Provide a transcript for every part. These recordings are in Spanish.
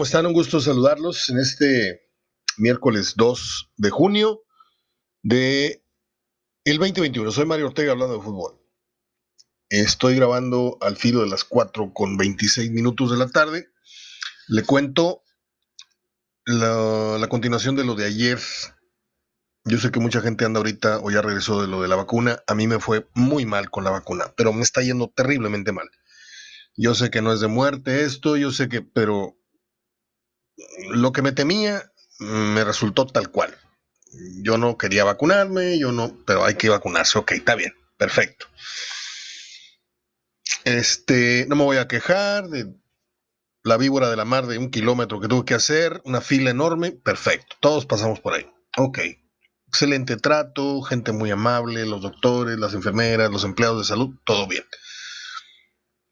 ¿Cómo están? Un gusto saludarlos en este miércoles 2 de junio de el 2021. Soy Mario Ortega hablando de fútbol. Estoy grabando al filo de las 4 con 26 minutos de la tarde. Le cuento la, la continuación de lo de ayer. Yo sé que mucha gente anda ahorita o ya regresó de lo de la vacuna. A mí me fue muy mal con la vacuna, pero me está yendo terriblemente mal. Yo sé que no es de muerte esto, yo sé que, pero lo que me temía me resultó tal cual. Yo no quería vacunarme, yo no, pero hay que vacunarse. Ok, está bien, perfecto. Este, no me voy a quejar de la víbora de la mar de un kilómetro que tuve que hacer, una fila enorme, perfecto. Todos pasamos por ahí. Ok. Excelente trato, gente muy amable, los doctores, las enfermeras, los empleados de salud, todo bien.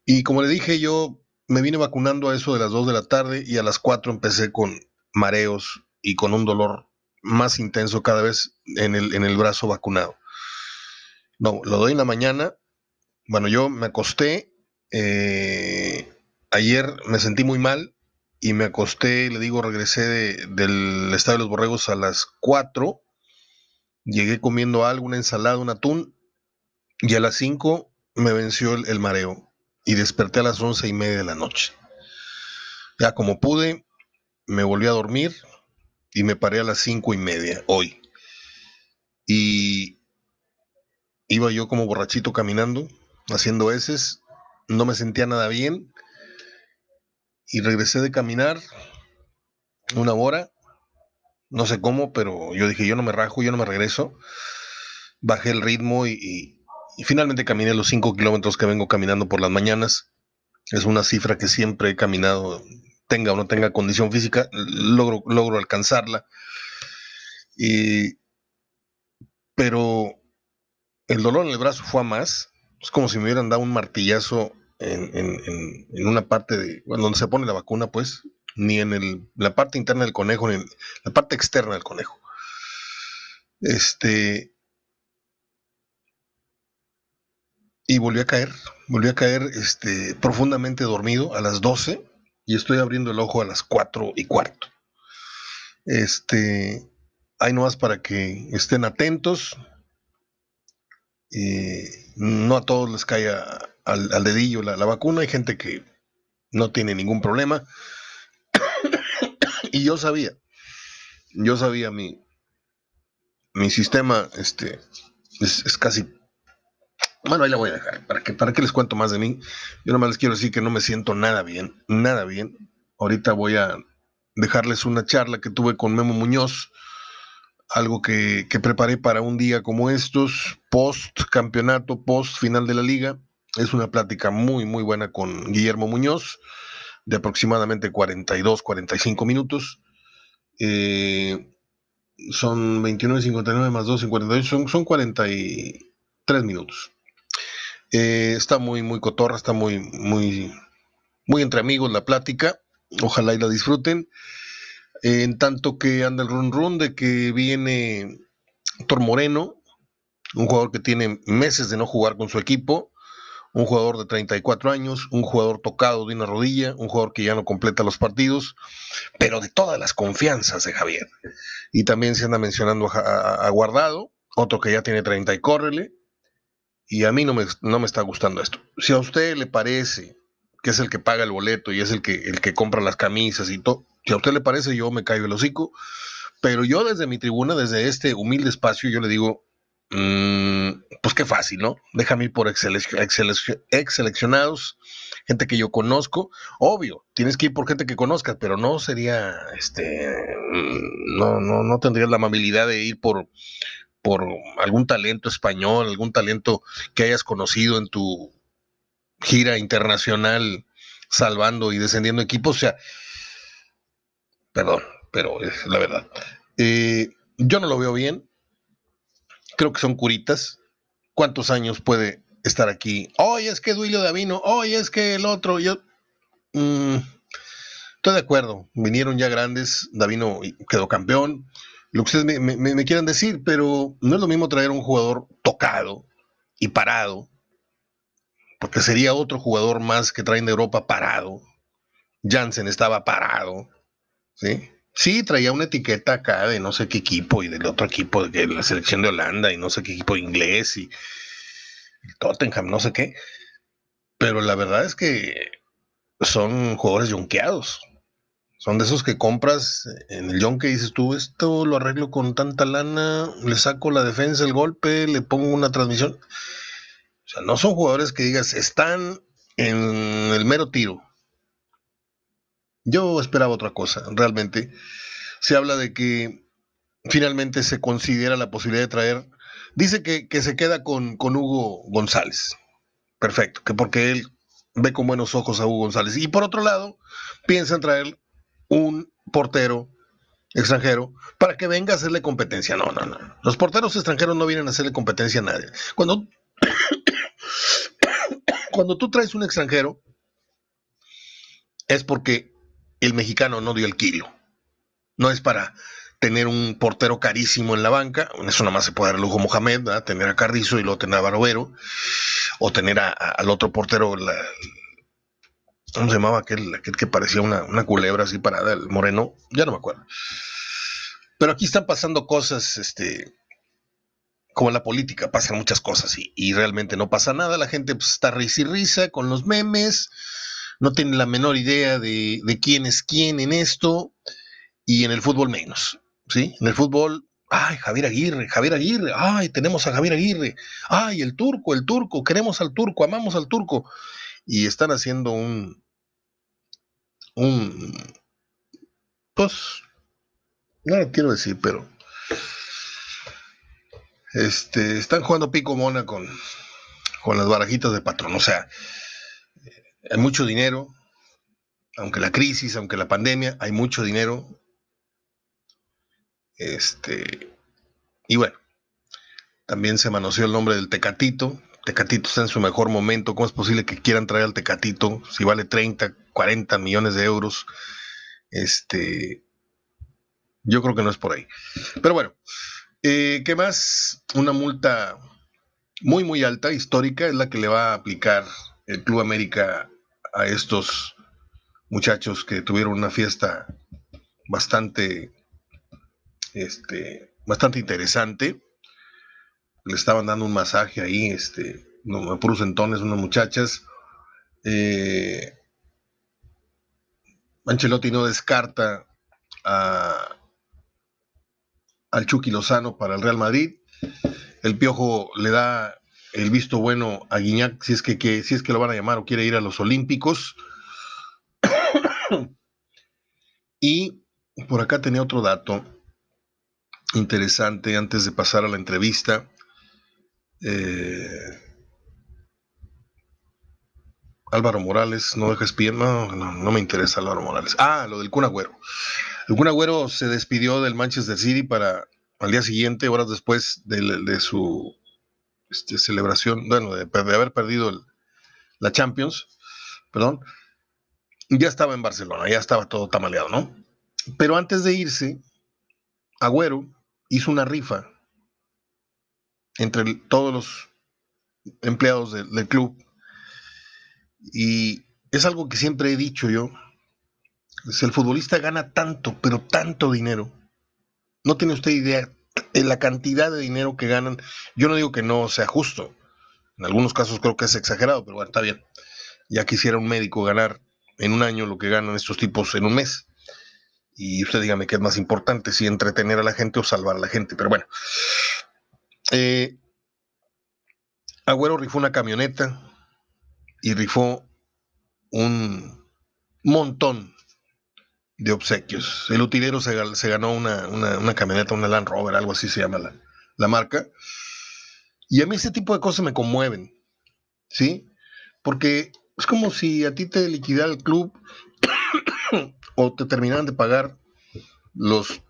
Y como le dije, yo me vine vacunando a eso de las 2 de la tarde y a las 4 empecé con mareos y con un dolor más intenso cada vez en el, en el brazo vacunado. No, lo doy en la mañana. Bueno, yo me acosté. Eh, ayer me sentí muy mal y me acosté, le digo, regresé del Estadio de los Borregos a las 4. Llegué comiendo algo, una ensalada, un atún. Y a las 5 me venció el mareo y desperté a las once y media de la noche. Ya como pude, me volví a dormir y me paré a las cinco y media hoy. Y iba yo como borrachito caminando, haciendo heces, no me sentía nada bien y regresé de caminar una hora, no sé cómo, pero yo dije, yo no me rajo, yo no me regreso. Bajé el ritmo y, y finalmente caminé los 5 kilómetros que vengo caminando por las mañanas. Es una cifra que siempre he caminado, tenga o no tenga condición física, logro, logro alcanzarla. pero el dolor en el brazo fue a más. Es como si me hubieran dado un martillazo en, una parte de, bueno, donde se pone la vacuna, pues, ni en el, la parte interna del conejo, ni en la parte externa del conejo. Este, y volví a caer, volví a caer este, profundamente dormido a las 12 y estoy abriendo el ojo a las 4 y cuarto. Este, hay nomás para que estén atentos. no a todos les cae al, dedillo la, vacuna, hay gente que no tiene ningún problema. y yo sabía, yo sabía mi, mi sistema este, es, es casi bueno, ahí la voy a dejar. ¿Para qué, ¿Para les cuento más de mí? Yo nomás les quiero decir que no me siento nada bien, nada bien. Ahorita voy a dejarles una charla que tuve con Memo Muñoz, algo que, que preparé para un día como estos, post campeonato, post final de la liga. Es una plática muy, muy buena con Guillermo Muñoz, de aproximadamente 42, 45 minutos. Eh, son 29, 59 más 2, 58, son, son 43 minutos. Eh, está muy, muy cotorra, está muy, muy, muy entre amigos la plática. Ojalá y la disfruten. en tanto que anda el run run de que viene Tor Moreno, un jugador que tiene meses de no jugar con su equipo, un jugador de 34 años, un jugador tocado de una rodilla, un jugador que ya no completa los partidos, pero de todas las confianzas de Javier. Y también se anda mencionando a, a Guardado, otro que ya tiene 30 y córrele, y a mí no me, no me está gustando esto. Si a usted le parece que es el que paga el boleto y es el que, el que compra las camisas y todo, si a usted le parece, yo me caigo el hocico. Pero yo desde mi tribuna, desde este humilde espacio, yo le digo, mm, pues qué fácil, ¿no? Déjame ir por ex, seleccionados, gente que yo conozco. Obvio, tienes que ir por gente que conozcas, pero no sería, este, mm, no, no, no tendrías la amabilidad de ir por, por algún talento español, algún talento que hayas conocido en tu gira internacional salvando y descendiendo equipos. O sea, perdón, pero es la verdad. Eh, yo no lo veo bien. Creo que son curitas. ¿Cuántos años puede estar aquí? Oye, es que Duilio Davino. Oye, es que el otro. Yo. Mm, estoy de acuerdo. Vinieron ya grandes. Davino quedó campeón lo que ustedes me, quieran decir, pero no es lo mismo traer un jugador tocado y parado, porque sería otro jugador más que traen de Europa parado. Jansen estaba parado, ¿sí? Sí, traía una etiqueta acá de no sé qué equipo y del otro equipo de la selección de Holanda y no sé qué equipo inglés y Tottenham, no sé qué. Pero la verdad es que son jugadores yonqueados. Son de esos que compras en el yonke y dices tú, esto lo arreglo con tanta lana, le saco la defensa, el golpe, le pongo una transmisión. O sea, no son jugadores que digas, están en el mero tiro. Yo esperaba otra cosa, realmente. Se habla de que finalmente se considera la posibilidad de traer, dice que, se queda con, con Hugo González. Perfecto, que porque él ve con buenos ojos a Hugo González. Y por otro lado, piensa en traer un portero extranjero para que venga a hacerle competencia. No, no, no. Los porteros extranjeros no vienen a hacerle competencia a nadie. Cuando, cuando tú traes un extranjero, es porque el mexicano no dio el kilo. No es para tener un portero carísimo en la banca, eso nada más se puede dar el lujo Mohamed, tener a Carrizo y luego tener a Barovero, o tener al otro portero, ¿cómo se llamaba aquel, que parecía una, una, culebra así parada, el moreno? Ya no me acuerdo. Pero aquí están pasando cosas, este, como en la política, pasan muchas cosas y, y realmente no pasa nada, la gente pues, está risa y risa con los memes, no tiene la menor idea de, de quién es quién en esto, y en el fútbol menos. ¿sí? En el fútbol, ay, Javier Aguirre, Javier Aguirre, ay, tenemos a Javier Aguirre, ay, el turco, el turco, queremos al turco, amamos al turco. Y están haciendo un, un, pues, no lo quiero decir, pero, este, están jugando pico mona con, con las barajitas de patrón. O sea, hay mucho dinero, aunque la crisis, aunque la pandemia, hay mucho dinero, este, y bueno, también se manoseó el nombre del Tecatito. Tecatito está en su mejor momento. ¿Cómo es posible que quieran traer al Tecatito si vale 30, 40 millones de euros? Este, yo creo que no es por ahí. Pero bueno, eh, ¿qué más? Una multa muy, muy alta, histórica, es la que le va a aplicar el Club América a estos muchachos que tuvieron una fiesta bastante este, bastante interesante. Le estaban dando un masaje ahí, este, no, puros entones, unas muchachas. Eh, Ancelotti no descarta a, al Chucky Lozano para el Real Madrid. El Piojo le da el visto bueno a Guiñac si es que, que, si es que lo van a llamar o quiere ir a los Olímpicos. y por acá tenía otro dato interesante antes de pasar a la entrevista. Eh, Álvaro Morales, no dejes pie, no, me interesa Álvaro Morales. Ah, lo del Cunagüero. El Cunagüero se despidió del Manchester City para al día siguiente, horas después de, su este, celebración, bueno, de, haber perdido la Champions, perdón, ya estaba en Barcelona, ya estaba todo tamaleado, ¿no? Pero antes de irse, Agüero hizo una rifa entre todos los empleados del club. Y es algo que siempre he dicho yo. Si el futbolista gana tanto, pero tanto dinero, no tiene usted idea de la cantidad de dinero que ganan. Yo no digo que no sea justo. En algunos casos creo que es exagerado, pero bueno, está bien. Ya quisiera un médico ganar en un año lo que ganan estos tipos en un mes. Y usted dígame qué es más importante, si entretener a la gente o salvar a la gente. Pero bueno. Eh, Agüero rifó una camioneta y rifó un montón de obsequios. El utilero se, ganó una, camioneta, una Land Rover, algo así se llama la, la, marca. Y a mí ese tipo de cosas me conmueven, ¿sí? Porque es como si a ti te liquidara el club o te terminaran de pagar los,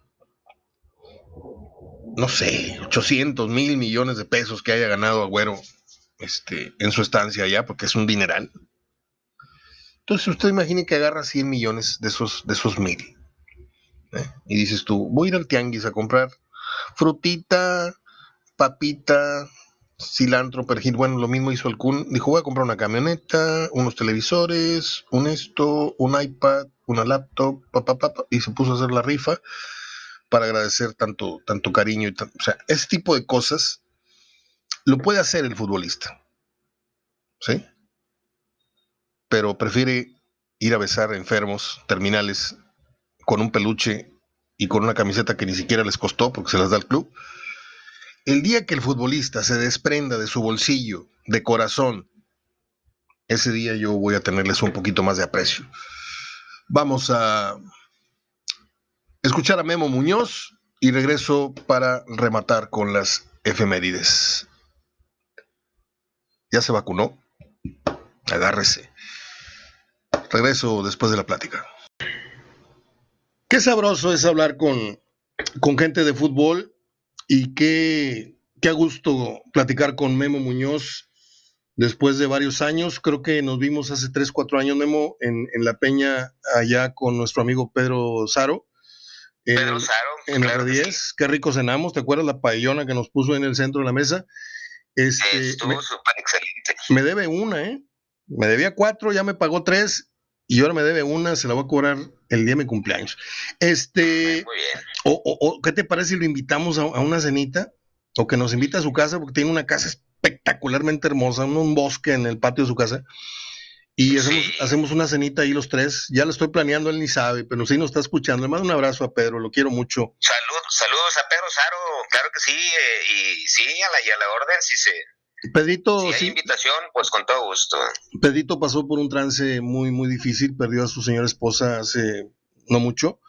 no sé, 800 mil millones de pesos que haya ganado Agüero este, en su estancia allá, porque es un dineral. Entonces usted imagine que agarra 100 millones de esos, de esos mil. ¿eh? Y dices tú, voy a ir al tianguis a comprar frutita, papita, cilantro, perejil. Bueno, lo mismo hizo el. Dijo, voy a comprar una camioneta, unos televisores, un esto, un iPad, una laptop, y se puso a hacer la rifa para agradecer tanto, tanto cariño. Y o sea, ese tipo de cosas lo puede hacer el futbolista. ¿Sí? Pero prefiere ir a besar enfermos, terminales, con un peluche y con una camiseta que ni siquiera les costó porque se las da el club. El día que el futbolista se desprenda de su bolsillo, de corazón, ese día yo voy a tenerles un poquito más de aprecio. Vamos a escuchar a Memo Muñoz y regreso para rematar con las efemérides. ¿Ya se vacunó? Agárrese. Regreso después de la plática. Qué sabroso es hablar con, con gente de fútbol y qué, qué gusto platicar con Memo Muñoz después de varios años. Creo que nos vimos hace 3, 4 años, Memo, en, en La Peña, allá con nuestro amigo Pedro Saro. Pedro Saro. En el 10. Qué rico cenamos. ¿Te acuerdas la paellona que nos puso en el centro de la mesa? Este, Estuvo súper excelente. Me debe una, ¿eh? Me debía cuatro, ya me pagó tres y ahora me debe una, se la voy a cobrar el día de mi cumpleaños. Este, Muy bien. O, o, ¿qué te parece si lo invitamos a, a, una cenita? O que nos invita a su casa, porque tiene una casa espectacularmente hermosa, un, un bosque en el patio de su casa. Y hacemos, sí. hacemos, una cenita ahí los tres. Ya lo estoy planeando, él ni sabe, pero sí nos está escuchando. Le mando un abrazo a Pedro, lo quiero mucho. Salud, saludos a Pedro Saro, claro que sí, eh, y sí, a la, y a la orden, sí se, Pedrito, si hay sí, invitación, pues con todo gusto. Pedrito pasó por un trance muy, muy difícil, perdió a su señora esposa hace no mucho.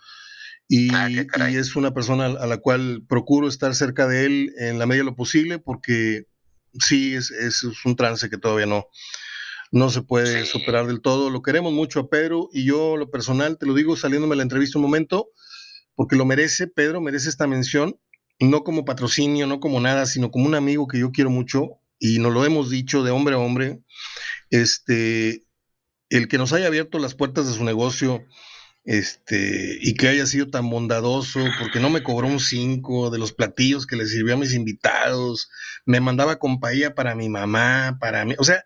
Y, Ah, y, es una persona a la cual procuro estar cerca de él en la medida de lo posible, porque sí, es, es un trance que todavía no, no se puede Sí. superar del todo. Lo queremos mucho a Pedro y yo, lo personal, te lo digo saliéndome de la entrevista un momento, porque lo merece, Pedro merece esta mención, no como patrocinio, no como nada, sino como un amigo que yo quiero mucho y nos lo hemos dicho de hombre a hombre, este, el que nos haya abierto las puertas de su negocio, este, y que haya sido tan bondadoso, porque no me cobró un 5 de los platillos que le sirvió a mis invitados, me mandaba compañía para mi mamá, para mí, o sea,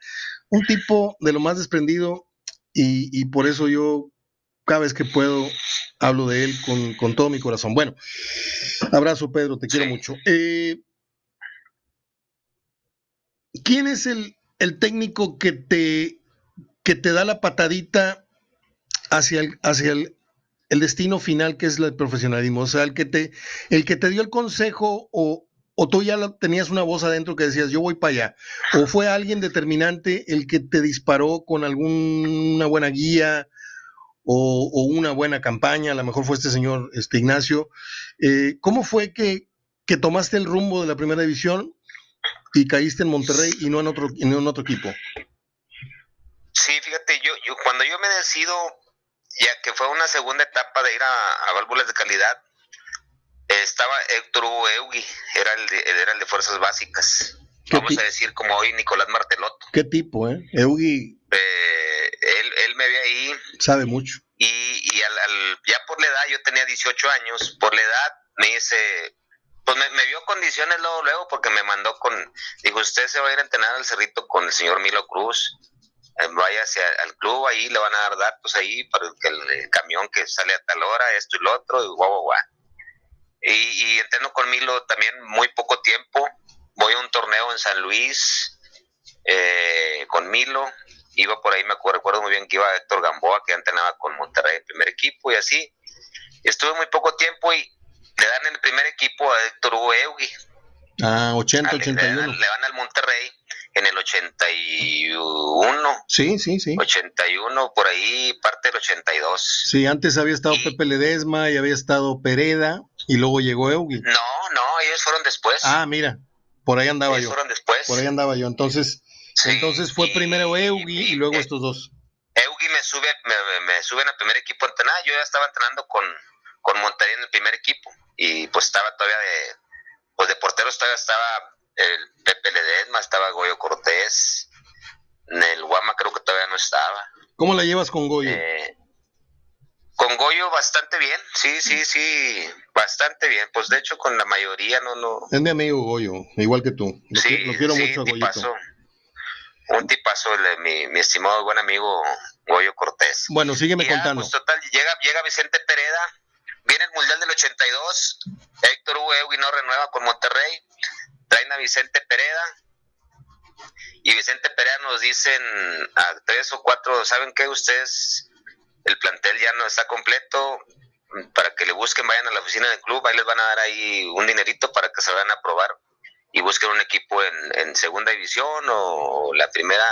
un tipo de lo más desprendido, y, y por eso yo, cada vez que puedo, hablo de él con, con todo mi corazón. Bueno, abrazo Pedro, te quiero mucho. Eh, ¿Quién es el, el técnico que te, que te da la patadita hacia el, hacia el, el destino final que es el profesionalismo? O sea, el que te, el que te dio el consejo o, o tú ya tenías una voz adentro que decías, yo voy para allá. O fue alguien determinante el que te disparó con alguna buena guía o, o una buena campaña, a lo mejor fue este señor este Ignacio. Eh, ¿Cómo fue que, que tomaste el rumbo de la primera división y caíste en Monterrey y no en otro, y no en otro equipo? Sí, fíjate, yo, yo cuando yo me decido, ya que fue una segunda etapa de ir a, a válvulas de calidad, estaba Héctor Hugo Eugui, era el de, era el de fuerzas básicas. ¿Qué Vamos a decir como hoy Nicolás Martelotto. ¿Qué tipo, eh? Eugi Eh, él, él me ve ahí sabe mucho. y, y al, al- ya por la edad, yo tenía 18 años, por la edad me dice, pues me, me vio condiciones luego, luego porque me mandó con, dijo, usted se va a ir a entrenar al cerrito con el señor Milo Cruz, eh, váyase a- al club, ahí le van a dar datos ahí para el, el camión que sale a tal hora, esto y lo otro, y guau, guau, guau. Y, y entreno con Milo también muy poco tiempo, voy a un torneo en San Luis eh, con Milo, iba por ahí, me acuerdo, recuerdo muy bien que iba Héctor Gamboa, que entrenaba con Monterrey, el primer equipo, y así. Estuve muy poco tiempo y le dan el primer equipo a Héctor Hugo Eugui. Ah, 80, Le, le 81. dan, le dan al Monterrey en el 81, Sí, sí, sí. 81, por ahí parte del 82. Sí, antes había estado Y- Pepe Ledesma y había estado Pereda y luego llegó Eugi. No, no, ellos fueron después. Ah, mira, por ahí andaba ellos yo. fueron después. Por ahí andaba yo. Entonces, Sí, entonces fue y- primero Eugi y luego eh, estos dos. Eugui me sube, me, me- me suben al primer equipo a entrenar. Yo ya estaba entrenando con, con Monterrey en el primer equipo. Y pues estaba todavía de, pues de porteros todavía estaba el Pepe Ledesma, estaba Goyo Cortés. En el Guama creo que todavía no estaba. ¿Cómo la llevas con Goyo? Eh, con Goyo bastante bien, sí, sí, sí, bastante bien. Pues de hecho con la mayoría no, no. Es mi amigo Goyo, igual que tú. Lo, sí, qui- lo quiero sí, mucho a Goyito. tipazo. Un tipazo, mi, mi estimado buen amigo Goyo Cortés. Bueno, sígueme contando. Pues, total, llega, llega Vicente Pereda, viene el Mundial del 82, Héctor Hugo no renueva con Monterrey, traen a Vicente Pereda, y Vicente Pereda nos dicen a tres o cuatro, ¿saben qué? Ustedes, el plantel ya no está completo, para que le busquen, vayan a la oficina del club, ahí les van a dar ahí un dinerito para que se vayan a probar y busquen un equipo en, segunda división o, la primera,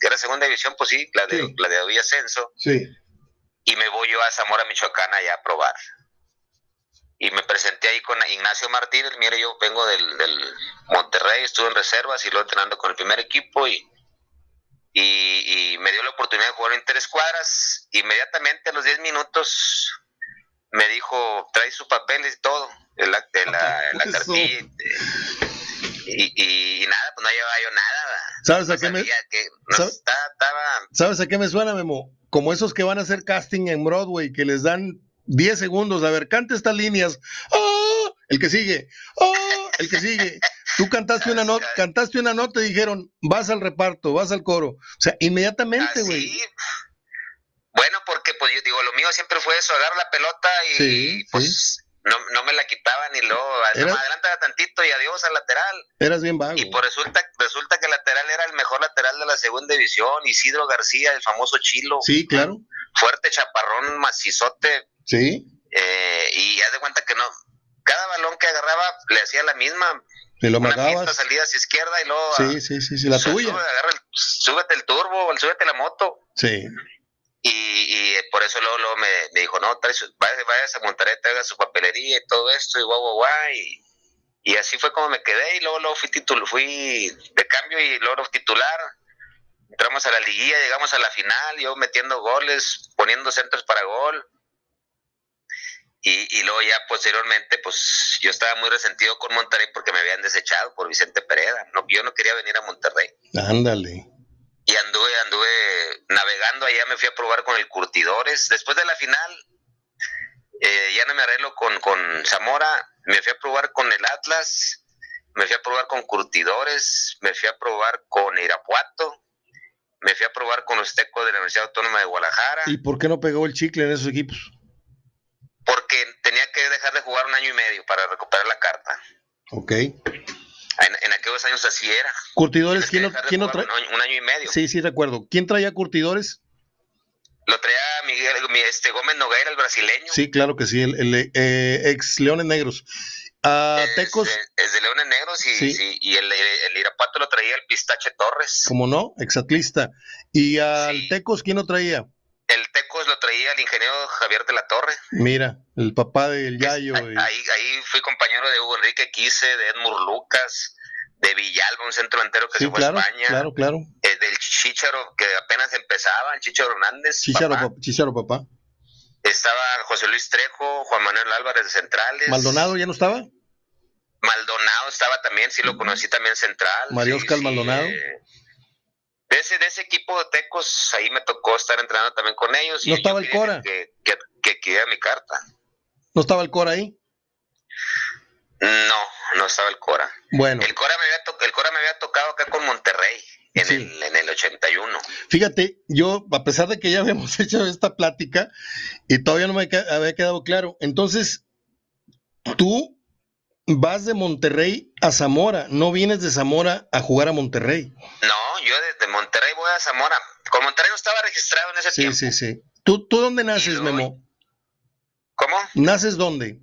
que era segunda división, pues sí, la de, la de Ascenso. Sí. Y me voy yo a Zamora, Michoacán, allá a probar. Y me presenté ahí con Ignacio Martínez, mire, yo vengo del, del Monterrey, estuve en reservas y luego entrenando con el primer equipo y, y, me dio la oportunidad de jugar en tres cuadras. Inmediatamente a los 10 minutos me dijo, trae sus papeles y todo, el, la, la cartilla. Y, nada, pues no llevaba yo nada. ¿Sabes a qué me ¿Sabes a qué me suena, Memo? Como esos que van a hacer casting en Broadway, que les dan 10 segundos, a ver, cante estas líneas. ¡Oh! El que sigue. ¡Oh! El que sigue. Tú cantaste una nota, cantaste una nota y dijeron, vas al reparto, vas al coro. O sea, inmediatamente, güey. Bueno, porque pues yo digo, lo mío siempre fue eso, agarrar la pelota y pues no, no me la quitaban y luego más adelante tantito y adiós al lateral. Eras bien vago. Y pues resulta, resulta que el lateral era el mejor lateral de la segunda división, Isidro García, el famoso Chilo. Sí, claro. Fuerte, chaparrón, macizote. Sí. Eh, y haz de cuenta que no, cada balón que agarraba le hacía la misma. Y lo mataba. salida hacia izquierda y luego. Sí, sí, sí, sí la tuya. súbete el turbo, súbete la moto. Sí. Y, y por eso luego, me, me, dijo, no, trae vaya, vaya a Monterrey, traiga su papelería y todo esto, y guau, guau, guau. Y, y así fue como me quedé, y luego, luego fui, titul fui de cambio y luego titular. Entramos a la liguilla, llegamos a la final, yo metiendo goles, poniendo centros para gol. Y, y, luego ya posteriormente, pues yo estaba muy resentido con Monterrey porque me habían desechado por Vicente Pereda. No, yo no quería venir a Monterrey. Ándale y anduve, anduve navegando allá, me fui a probar con el Curtidores. Después de la final, eh, ya no me arreglo con, con Zamora, me fui a probar con el Atlas, me fui a probar con Curtidores, me fui a probar con Irapuato, me fui a probar con los Tecos de la Universidad Autónoma de Guadalajara. ¿Y por qué no pegó el chicle en esos equipos? Porque tenía que dejar de jugar un año y medio para recuperar la carta. Ok. En, aquellos años así era. Curtidores, ¿quién, ¿quién traía? Un, año y medio. Sí, sí, recuerdo. ¿Quién traía Curtidores? Lo traía Miguel, este Gómez Nogueira, el brasileño. Sí, claro que sí, el, eh, ex Leones Negros. A Tecos. Es de, Leones Negros y, y el, el, Irapato lo traía el Pistache Torres. ¿Cómo no? Exatlista. ¿Y al Tecos quién lo traía? El Tecos lo traía el ingeniero Javier de la Torre. Mira, el papá del Yayo. Ahí, ahí fui compañero de Hugo Enrique Quise, de Edmur Lucas, de Villalba, un centro entero que se fue a España. Claro, claro. Eh, del Chicharo, que apenas empezaba, el Chicharo Hernández. Chicharo papá. Estaba José Luis Trejo, Juan Manuel Álvarez de Centrales. ¿Maldonado ya no estaba? Maldonado estaba también, sí lo conocí también central. Mario Oscar Maldonado. Eh, de ese, de ese equipo de Tecos, ahí me tocó estar entrenando también con ellos. ¿No estaba el Cora? Que, que, que, mi carta. ¿No estaba el Cora ahí? No, no estaba el Cora. Bueno. El Cora me había, el Cora me había tocado acá con Monterrey. En, el, en el 81. Fíjate, yo, a pesar de que ya habíamos hecho esta plática y todavía no me había quedado claro, entonces, tú vas de Monterrey a Zamora, no vienes de Zamora a jugar a Monterrey. No, yo desde Monterrey voy a Zamora. Con Monterrey no estaba registrado en ese tiempo. Sí, sí, sí. ¿Tú, ¿Tú dónde naces, Memo? ¿Cómo? ¿Naces dónde?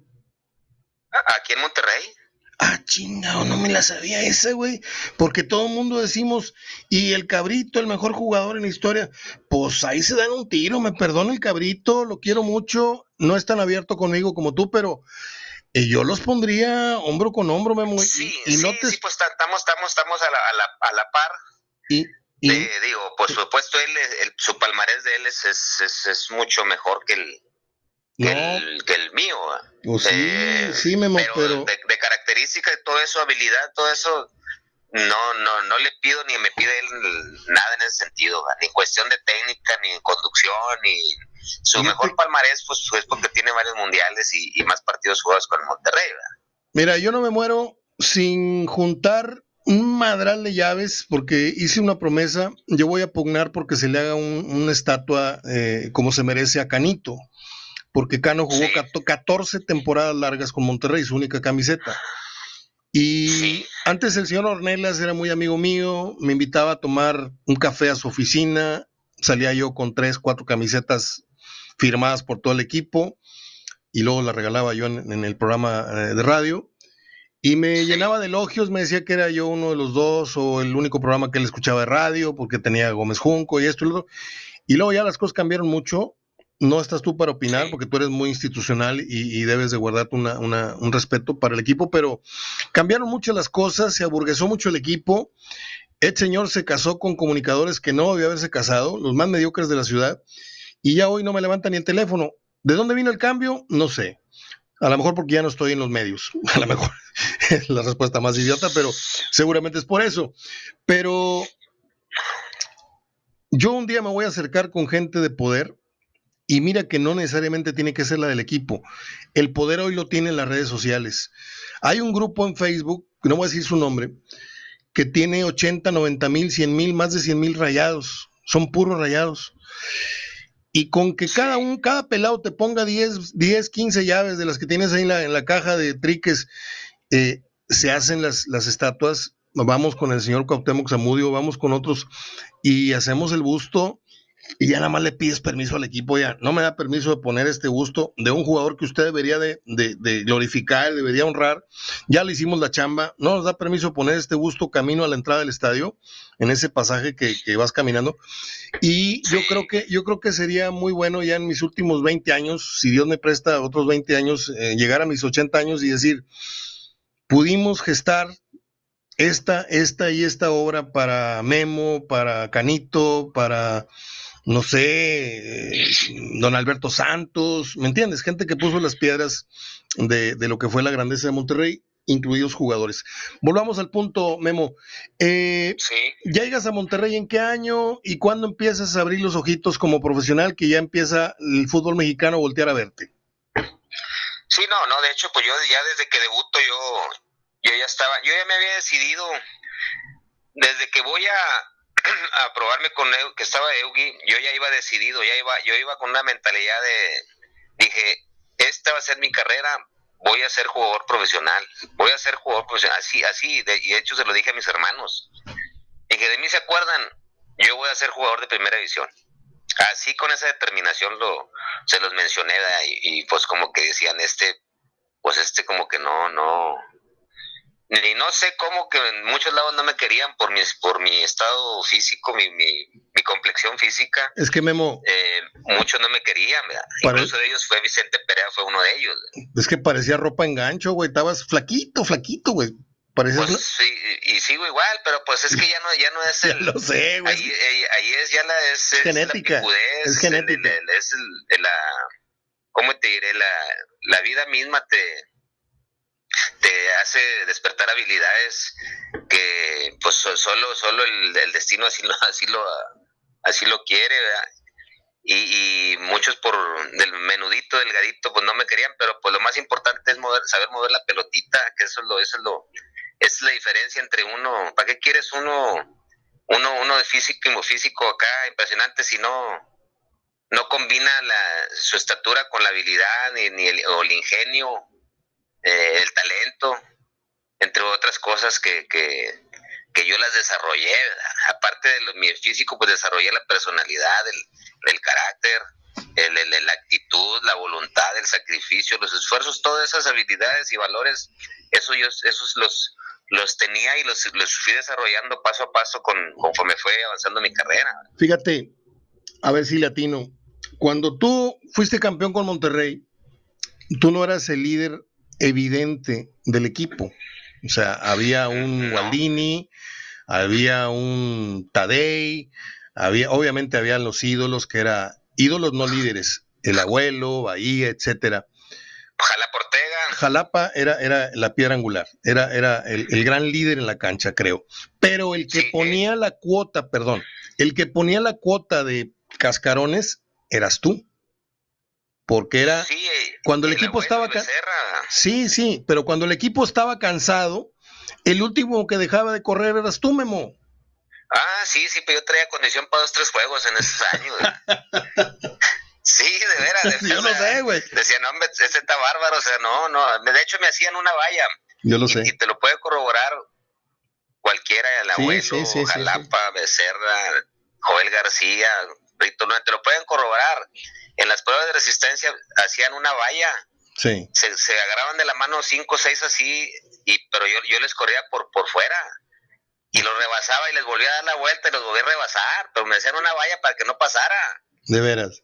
Aquí en Monterrey. Ah, chingado, no me la sabía esa, güey. Porque todo el mundo decimos, y el cabrito, el mejor jugador en la historia. Pues ahí se dan un tiro, me perdona el cabrito, lo quiero mucho. No es tan abierto conmigo como tú, pero y yo los pondría hombro con hombro, Memo. Sí, y, sí, sí, pues estamos, estamos, estamos a la, a la, a la par. Y, digo, por supuesto, él, el, su palmarés de él es, es, es, mucho mejor que el, que, el, que el mío. Pues sí, eh, sí, Memo, pero... De, de, características, todo eso, habilidad, todo eso, no, no, no le pido ni me pide él nada en ese sentido, ni en cuestión de técnica, ni en conducción, ni su mejor palmarés pues, es porque tiene varios mundiales y, más partidos jugados con Monterrey. Mira, yo no me muero sin juntar un madral de llaves porque hice una promesa. Yo voy a pugnar porque se le haga una estatua eh, como se merece a Canito. Porque Cano jugó 14 temporadas largas con Monterrey, su única camiseta. Y antes el señor Ornelas era muy amigo mío, me invitaba a tomar un café a su oficina, salía yo con tres, cuatro camisetas firmadas por todo el equipo y luego las regalaba yo en, el programa eh, de radio. Y me llenaba de elogios, me decía que era yo uno de los dos o el único programa que él escuchaba de radio porque tenía Gómez Junco y esto y lo otro. Y luego ya las cosas cambiaron mucho. No estás tú para opinar porque tú eres muy institucional y, debes de guardar un respeto para el equipo, pero cambiaron mucho las cosas, se aburguesó mucho el equipo. El señor se casó con comunicadores que no debía haberse casado, los más mediocres de la ciudad, y ya hoy no me levanta ni el teléfono. ¿De dónde vino el cambio? No sé. A lo mejor porque ya no estoy en los medios. A lo mejor es la respuesta más idiota, pero seguramente es por eso. Pero yo un día me voy a acercar con gente de poder y mira que no necesariamente tiene que ser la del equipo. El poder hoy lo tienen las redes sociales. Hay un grupo en Facebook, no voy a decir su nombre, que tiene 80, 90 mil, 100 mil, más de 100 mil rayados. Son puros rayados. Y con que cada un, cada pelado te ponga 10, 10 15 llaves de las que tienes ahí en la, caja de triques, eh, se hacen las, las estatuas. Vamos con el señor Cuauhtémoc Zamudio, vamos con otros y hacemos el busto y ya nada más le pides permiso al equipo, ya no me da permiso de poner este gusto de un jugador que usted debería de, glorificar, debería honrar, ya le hicimos la chamba, no nos da permiso de poner este gusto camino a la entrada del estadio, en ese pasaje que, vas caminando, y yo creo que, yo creo que sería muy bueno ya en mis últimos 20 años, si Dios me presta otros 20 años, eh, llegar a mis 80 años y decir, pudimos gestar esta, esta y esta obra para Memo, para Canito, para no sé, don Alberto Santos, ¿me entiendes? Gente que puso las piedras de, lo que fue la grandeza de Monterrey, incluidos jugadores. Volvamos al punto, Memo. Eh, sí. ¿Ya llegas a Monterrey en qué año y cuándo empiezas a abrir los ojitos como profesional que ya empieza el fútbol mexicano a voltear a verte? Sí, no, no, de hecho, pues yo ya desde que debuto yo, yo ya estaba, yo ya me había decidido, desde que voy a, a probarme con que estaba Eugi, yo ya iba decidido, ya iba, yo iba con una mentalidad de, dije, esta va a ser mi carrera, voy a ser jugador profesional, voy a ser jugador profesional, así, así, de, y de hecho se lo dije a mis hermanos, dije, de mí se acuerdan, yo voy a ser jugador de primera división. Así con esa determinación lo, se los mencioné y, y pues como que decían, este, pues este como que no, no, y no sé cómo que en muchos lados no me querían por mi, por mi estado físico, mi, mi, mi complexión física. Es que Memo... Eh, muchos no me querían, ¿verdad? Incluso de ellos fue Vicente Perea, fue uno de ellos. Es que parecía ropa en gancho, güey, estabas flaquito, flaquito, güey. Pues sí, y sigo igual, pero pues es que ya no, ya no es el... lo sé, güey. Ahí, ahí, es ya la... Es, genética. es genética. es la... ¿Cómo te diré? La, la vida misma te te hace despertar habilidades que pues solo solo el, destino así lo así lo así lo quiere Y, muchos por del menudito delgadito pues no me querían pero pues lo más importante es mover, saber mover la pelotita que eso es lo eso es lo es la diferencia entre uno para qué quieres uno uno uno de físico físico acá impresionante si no no combina la, su estatura con la habilidad ni, ni el, o el ingenio eh, el talento, entre otras cosas que, que, yo las desarrollé. Aparte de lo, mi físico, pues desarrollé la personalidad, el, el carácter, el, la actitud, la voluntad, el sacrificio, los esfuerzos, todas esas habilidades y valores, eso yo, esos los, los tenía y los, los fui desarrollando paso a paso con, conforme fue avanzando mi carrera. Fíjate, a ver si latino, cuando tú fuiste campeón con Monterrey, tú no eras el líder evidente del equipo. O sea, había un Waldini, había un Tadei, había, obviamente habían los ídolos que eran ídolos no líderes, el abuelo, Bahía, etcétera. Jalapa Ortega. Jalapa era, era la piedra angular, era, era el, gran líder en la cancha, creo. Pero el que ponía la cuota, perdón, el que ponía la cuota de cascarones eras tú. Porque era cuando el equipo estaba Sí, sí, pero cuando el equipo estaba cansado, El último que dejaba de correr eras tú, Memo. Ah, sí, sí, pero yo traía condición para dos, tres juegos en esos años. sí, de veras. yo no sé, güey. Decían, no, ese está bárbaro, o sea, no, no. De hecho, me hacían una valla. Yo lo sé. Y te lo puede corroborar cualquiera, el abuelo, Jalapa, Becerra, Joel García, Rito, te lo pueden corroborar. En las pruebas de resistencia hacían una valla. Sí. Se, se agarraban de la mano cinco o seis así, y, pero yo, yo les corría por, por fuera. Y los rebasaba y les volvía a dar la vuelta y los volvía a rebasar. Pero me hacían una valla para que no pasara. De veras.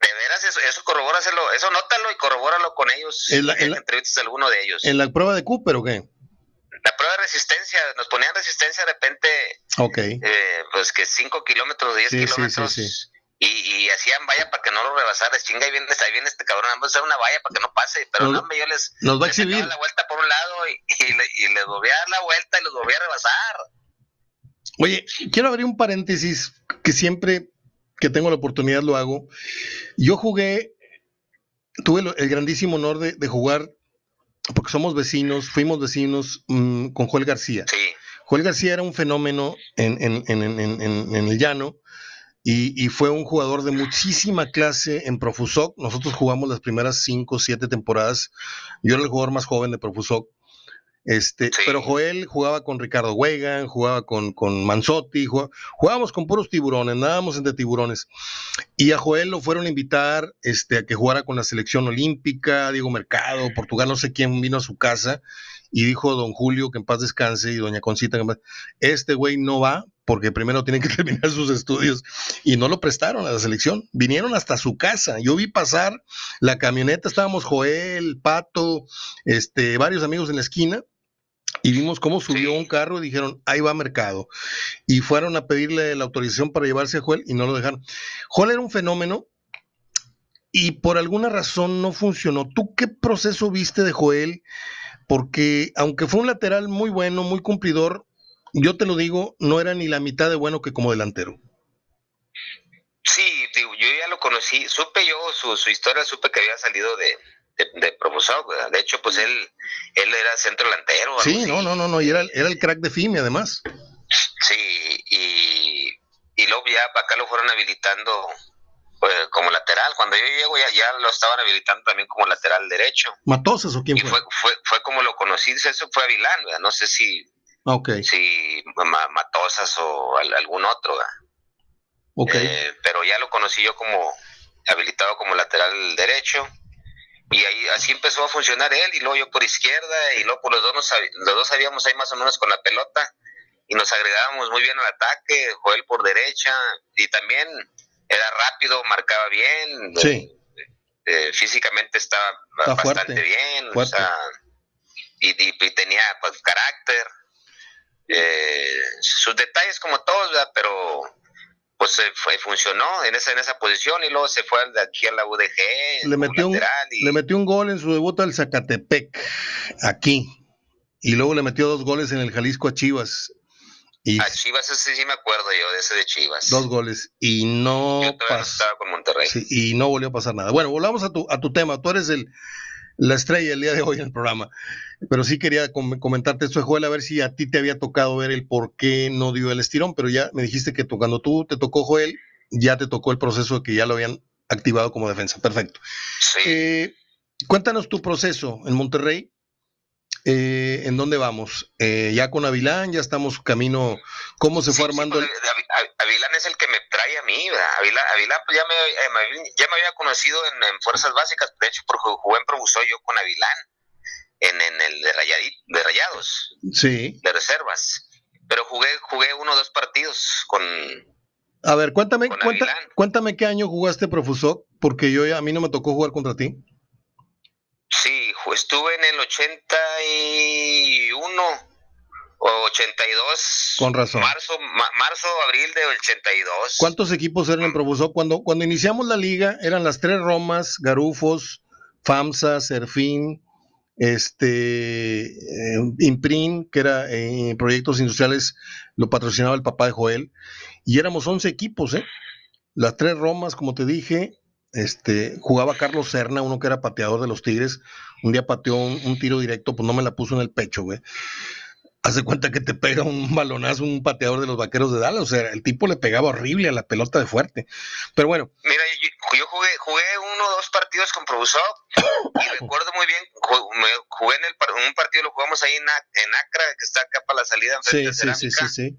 De veras, eso, eso corrobóraselo, eso nótalo y corrobóralo con ellos. En la, en entrevistas a alguno de ellos. ¿En la prueba de Cooper o qué? La prueba de resistencia, nos ponían resistencia de repente, Ok. eh, pues que 5 kilómetros, 10 Sí, sí, kilómetros, sí, sí. Y, y hacían valla para que no lo rebasaras, chinga, y viene, ahí viene este cabrón, vamos a hacer una valla para que no pase, pero no, hombre, yo les, Nos va a les exhibir. la vuelta por un lado y, y, le- y les volvía a dar la vuelta y los volvía a rebasar. Oye, quiero abrir un paréntesis que siempre que tengo la oportunidad lo hago. Yo jugué, tuve el grandísimo honor de, de jugar, porque somos vecinos, fuimos vecinos mm, con Joel García. Sí, Joel García era un fenómeno en, en- en- en- en- en- en el llano y, y fue un jugador de muchísima clase en Profusoc. Nosotros jugamos las primeras cinco o siete temporadas. Yo era el jugador más joven de Profusoc. Este, Sí. Pero Joel jugaba con Ricardo Wegan, jugaba con, con Manzotti, jugaba- jugábamos con puros tiburones, nadábamos entre tiburones. Y a Joel lo fueron a invitar este, a que jugara con la selección olímpica, Diego Mercado, Portugal, no sé quién vino a su casa y dijo don Julio que en paz descanse y doña Concita que en paz- este güey no va porque primero tiene que terminar sus estudios y no lo prestaron a la selección. Vinieron hasta su casa. Yo vi pasar la camioneta, estábamos Joel, Pato, este, varios amigos en la esquina y vimos cómo subió Sí. un carro y dijeron, ahí va mercado. Y fueron a pedirle la autorización para llevarse a Joel y no lo dejaron. Joel era un fenómeno y por alguna razón no funcionó. ¿Tú qué proceso viste de Joel? Porque aunque fue un lateral muy bueno, muy cumplidor, yo te lo digo, no era ni la mitad de bueno que como delantero. sí, digo, yo ya lo conocí, supe yo su, su historia, supe que había salido de, de, de de hecho, pues él, él era centro delantero. Sí, no, no, no, no, y era, era el crack de FIME además. Sí, y, y luego ya para acá lo fueron habilitando pues, como lateral. Cuando yo llego ya, ya lo estaban habilitando también como lateral derecho. ¿Matosas o quién Y fue? fue, fue, fue como lo conocí, eso fue ¿verdad? no sé si, Ok, si Ma- Matosas o al- algún otro, ¿verdad? ok. Eh, pero ya lo conocí yo como habilitado como lateral derecho. Y ahí así empezó a funcionar él, y luego yo por izquierda, y luego por los dos, nos, los dos sabíamos ahí más o menos con la pelota, y nos agregábamos muy bien al ataque, Joel por derecha, y también era rápido, marcaba bien, Sí. eh, físicamente estaba Está bastante fuerte, bien, o fuerte. sea, y, y- y tenía pues carácter, eh, sus detalles como todos, ¿verdad? pero pues se fue, funcionó en esa en esa posición y luego se fue de aquí a la UDG Le metió, un, y- le metió un gol en su debut al Zacatepec, aquí. Y luego le metió dos goles en el Jalisco a Chivas. Y a Chivas ese sí me acuerdo yo de ese de Chivas dos goles. Y no yo todavía no pasó. estaba con Monterrey Sí, y no volvió a pasar nada. Bueno, volvamos a tu, a tu tema. Tú eres el, la estrella el día de hoy en el programa. Pero sí quería com- comentarte esto de Joel, a ver si a ti te había tocado ver el por qué no dio el estirón, pero ya me dijiste que cuando tú te tocó Joel, ya te tocó el proceso de que ya lo habían activado como defensa. Perfecto. sí Eh, cuéntanos tu proceso en Monterrey. Eh, ¿En dónde vamos? Eh, ya con Avilán, ya estamos camino. ¿Cómo se Sí, fue sí, armando? pues, Avi- Avilán es el que me trae a mí. Avilán, Avilán, pues ya me, eh, ya me había conocido en, en Fuerzas Básicas, de hecho, porque jugué en Probuso yo con Avilán, en, en el de, de Rayados, el- Sí. de reservas. Pero jugué, jugué uno o dos partidos con... A ver, cuéntame, Avilán. cuéntame qué año jugaste Profusoc, porque yo ya- a mí no me tocó jugar contra ti. Estuve en el 81 o 82. Con razón. Marzo, ma- marzo, abril del 82. ¿Cuántos equipos eran en Profusoc? Cuando, cuando iniciamos la liga eran las tres Romas, Garufos, FAMSA, Serfín, este, eh, Imprin, que era eh, proyectos industriales, lo patrocinaba el papá de Joel, y éramos 11 equipos, ¿eh? Las tres Romas, como te dije, este, jugaba Carlos Serna, uno que era pateador de los Tigres, un día pateó un, un tiro directo, pues no me la puso en el pecho, güey. hace cuenta que te pega un balonazo un pateador de los vaqueros de Dallas. O sea, el tipo le pegaba horrible a la pelota de fuerte. Pero bueno. Mira, yo, jugué, jugué uno o dos partidos con Profusov y recuerdo muy bien, jugué en el, un partido, lo jugamos ahí en, en Acra, que está acá para la salida. Sí, sí, sí, sí, sí.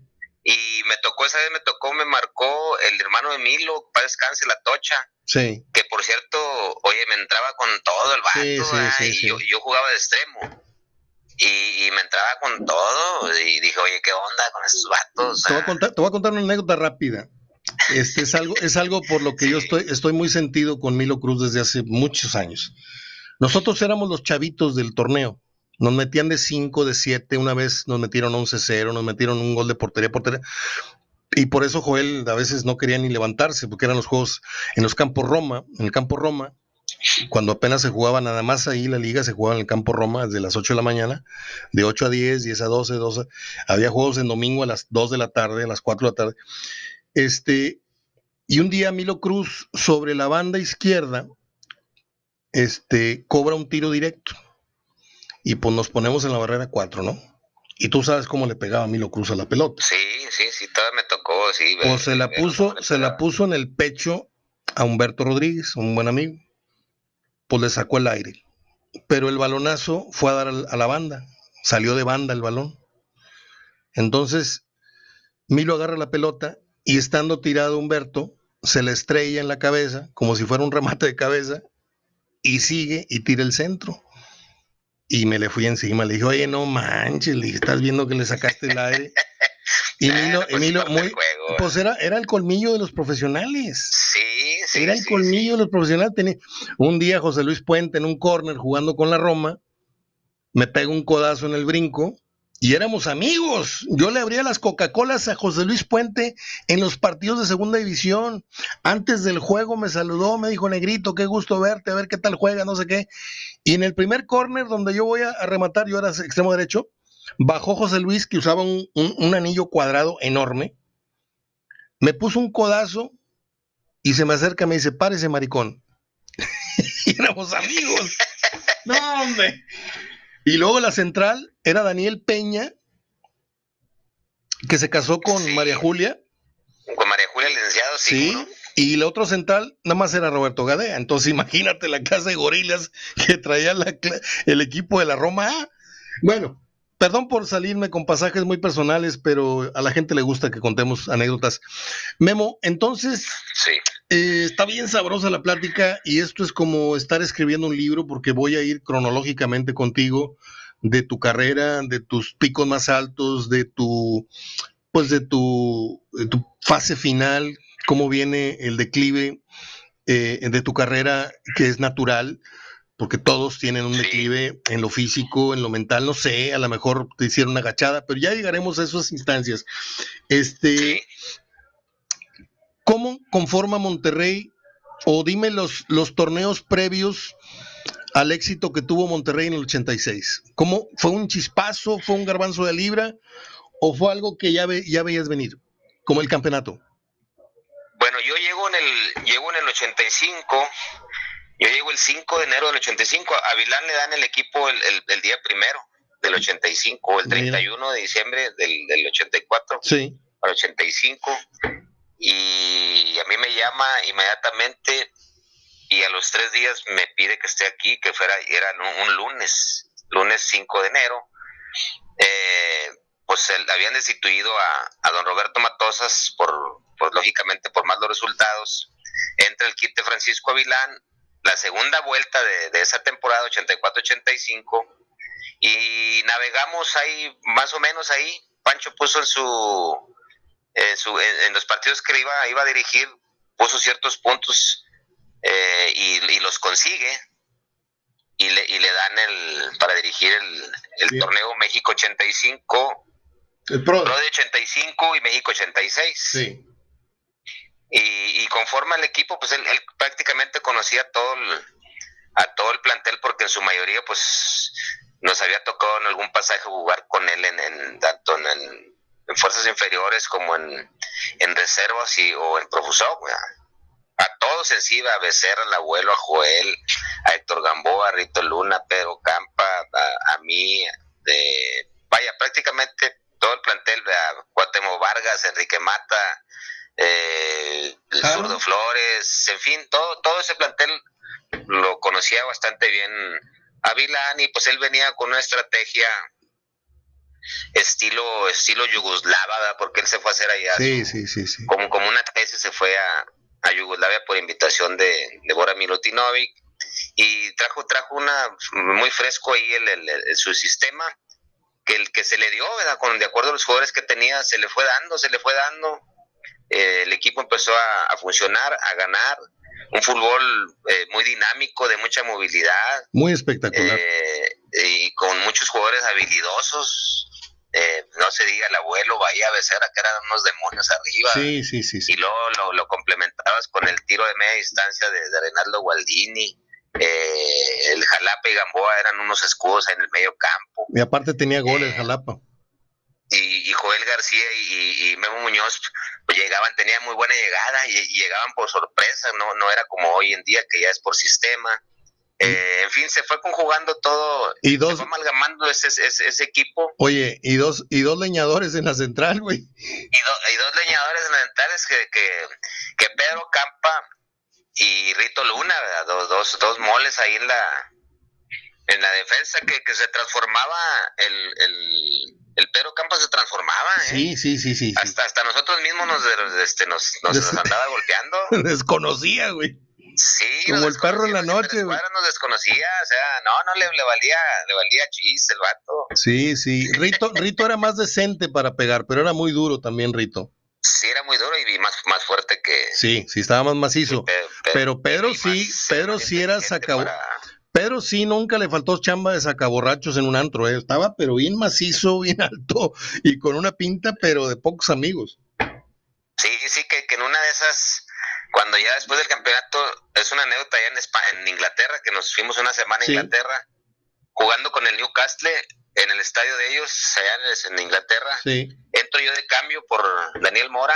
Y me tocó, esa vez me tocó, me marcó el hermano de Milo, para descanse, la tocha. Sí. Que por cierto, oye, me entraba con todo el vato, y yo, yo jugaba de extremo y, me entraba con todo y dije, oye, ¿qué onda con esos vatos? Te, voy a contar, te voy a contar una anécdota rápida. Este es algo, es algo por lo que yo estoy, estoy muy sentido con Milo Cruz desde hace muchos años. Nosotros éramos los chavitos del torneo. Nos metían de 5, de 7, una vez nos metieron 11-0, nos metieron un gol de portería, portería. Y por eso Joel a veces no quería ni levantarse, porque eran los juegos en los campos Roma, en el campo Roma, cuando apenas se jugaba nada más ahí la liga, se jugaba en el campo Roma desde las 8 de la mañana, de 8 a 10, 10 a 12, 12. Había juegos en domingo a las 2 de la tarde, a las 4 de la tarde. Este, y un día Milo Cruz sobre la banda izquierda este, cobra un tiro directo. Y pues nos ponemos en la barrera 4, ¿no? Y tú sabes cómo le pegaba Milo Cruz a la pelota. Sí, sí, sí, todavía me tocó, sí. Pues se la puso, se la puso en el pecho a Humberto Rodríguez, un buen amigo pues le sacó el aire. Pero el balonazo fue a dar a la banda, salió de banda el balón. Entonces, Milo agarra la pelota y estando tirado Humberto, se le estrella en la cabeza, como si fuera un remate de cabeza, y sigue y tira el centro. Y me le fui encima, le dije, oye, no manches, le dije, estás viendo que le sacaste el aire. Y Milo, pues, muy, pues era, era el colmillo de los profesionales. Sí, sí. Era el colmillo de los profesionales. Tenía, un día José Luis Puente en un corner jugando con la Roma, me pega un codazo en el brinco y éramos amigos. Yo le abría las Coca-Colas a José Luis Puente en los partidos de segunda división. Antes del juego me saludó, me dijo, Negrito, qué gusto verte, a ver qué tal juega, no sé qué. Y en el primer corner donde yo voy a rematar, yo era extremo derecho, Bajó José Luis, que usaba un, anillo cuadrado enorme, me puso un codazo y se me acerca y me dice, párese, maricón. y éramos amigos. no, hombre. Y luego la central era Daniel Peña, que se casó con María Julia. Con María Julia, licenciado, sí. sí. Y el otro central nada más era Roberto Gadea. Entonces imagínate la clase de gorilas que traía el equipo de la Roma Bueno, Perdón por salirme con pasajes muy personales, pero a la gente le gusta que contemos anécdotas. Memo, entonces, sí. Eh, está bien sabrosa la plática y esto es como estar escribiendo un libro porque voy a ir cronológicamente contigo de tu carrera, de tus picos más altos, de tu, pues de tu, tu fase final, cómo viene el declive eh, de tu carrera que es natural porque todos tienen un declive en lo físico, en lo mental, no sé, a lo mejor te hicieron una agachada, pero ya llegaremos a esas instancias. Este, ¿Cómo conforma Monterrey? O dime los, los torneos previos al éxito que tuvo Monterrey en el 86. ¿Cómo fue un chispazo, fue un garbanzo de libra o fue algo que ya, ve, ya veías venir, como el campeonato? Bueno, yo llego en el llego en el 85 yo llego el 5 de enero del 85. A Vilán le dan el equipo el, el, día primero del 85, el 31 de diciembre del, del 84 sí. al 85. Y a mí me llama inmediatamente y a los tres días me pide que esté aquí, que fuera, era un, lunes, lunes 5 de enero. Eh, pues habían destituido a, a, don Roberto Matosas por, por, lógicamente, por malos resultados. Entra el kit de Francisco Avilán la segunda vuelta de, esa temporada 84-85 y navegamos ahí más o menos ahí. Pancho puso en su, en, su, en, los partidos que iba, iba a dirigir, puso ciertos puntos eh, y, los consigue y le, y le dan el para dirigir el, el torneo México 85, el Pro. Pro de 85 y México 86. Sí y, conforme al equipo, pues él, prácticamente conocía todo el, a todo el plantel porque en su mayoría pues nos había tocado en algún pasaje jugar con él en, tanto en, fuerzas inferiores como en, en reservas y, o en profusor. A todos en sí, a Becerra, al abuelo, a Joel, a Héctor Gamboa, a Rito Luna, Pedro Campa, a, mí, de vaya, prácticamente todo el plantel, Guatemo Vargas, Enrique Mata, eh, Zurdo Flores, en fin, todo, todo ese plantel lo conocía bastante bien a Vilán y pues él venía con una estrategia estilo estilo yugoslava, porque él se fue a hacer allá sí, sí, sí, como como una tesis se fue a, a Yugoslavia por invitación de, de Bora Milutinovic y trajo trajo una muy fresco ahí el, su sistema que el que se le dio con de acuerdo a los jugadores que tenía se le fue dando se le fue dando. Eh, el equipo empezó a, funcionar a ganar. Un fútbol eh, muy dinámico de mucha movilidad. Muy espectacular. Eh, y con muchos jugadores habilidosos eh, no se diga el abuelo Bahía Becerra, que eran unos demonios arriba. Sí, sí, sí. Y luego lo, complementabas con el tiro de media distancia de, de Renaldo Gualdini. Eh, el Jalapa y Gamboa eran unos escudos en el medio campo. Y aparte tenía gol el eh, Jalapa. Y, Joel García y, Memo Muñoz pues llegaban, tenían muy buena llegada y, y, llegaban por sorpresa, no, no era como hoy en día que ya es por sistema. Eh, en fin, se fue conjugando todo, y dos, se fue amalgamando ese, ese, equipo. Oye, y dos, y dos leñadores en la central, güey. Y, y, dos leñadores en la central es que, que, Pedro Campa y Rito Luna, Dos, dos, dos moles ahí en la en la defensa que, que se transformaba el, el, el Pedro Campa se transformaba, ¿eh? Sí, sí, sí, sí. Hasta, hasta nosotros mismos nos, este, nos, nos, nos andaba golpeando. Desconocía, güey. Sí, como el perro en la noche, güey. nos desconocía, o sea, no, no le, le valía, le valía chis el vato. Sí, sí. Rito, Rito era más decente para pegar, pero era muy duro también, Rito. Sí, era muy duro y más, más fuerte que. Sí, sí, estaba más macizo. pero Pedro sí, Pedro sí era sacabo. Pedro sí nunca le faltó chamba de sacaborrachos en un antro, ¿eh? estaba pero bien macizo, bien alto y con una pinta, pero de pocos amigos. Sí, sí, que, que en una de esas cuando ya después del campeonato, es una anécdota allá en, España, en Inglaterra, que nos fuimos una semana a Inglaterra, jugando con el Newcastle en el estadio de ellos, allá en Inglaterra. Entro yo de cambio por Daniel Mora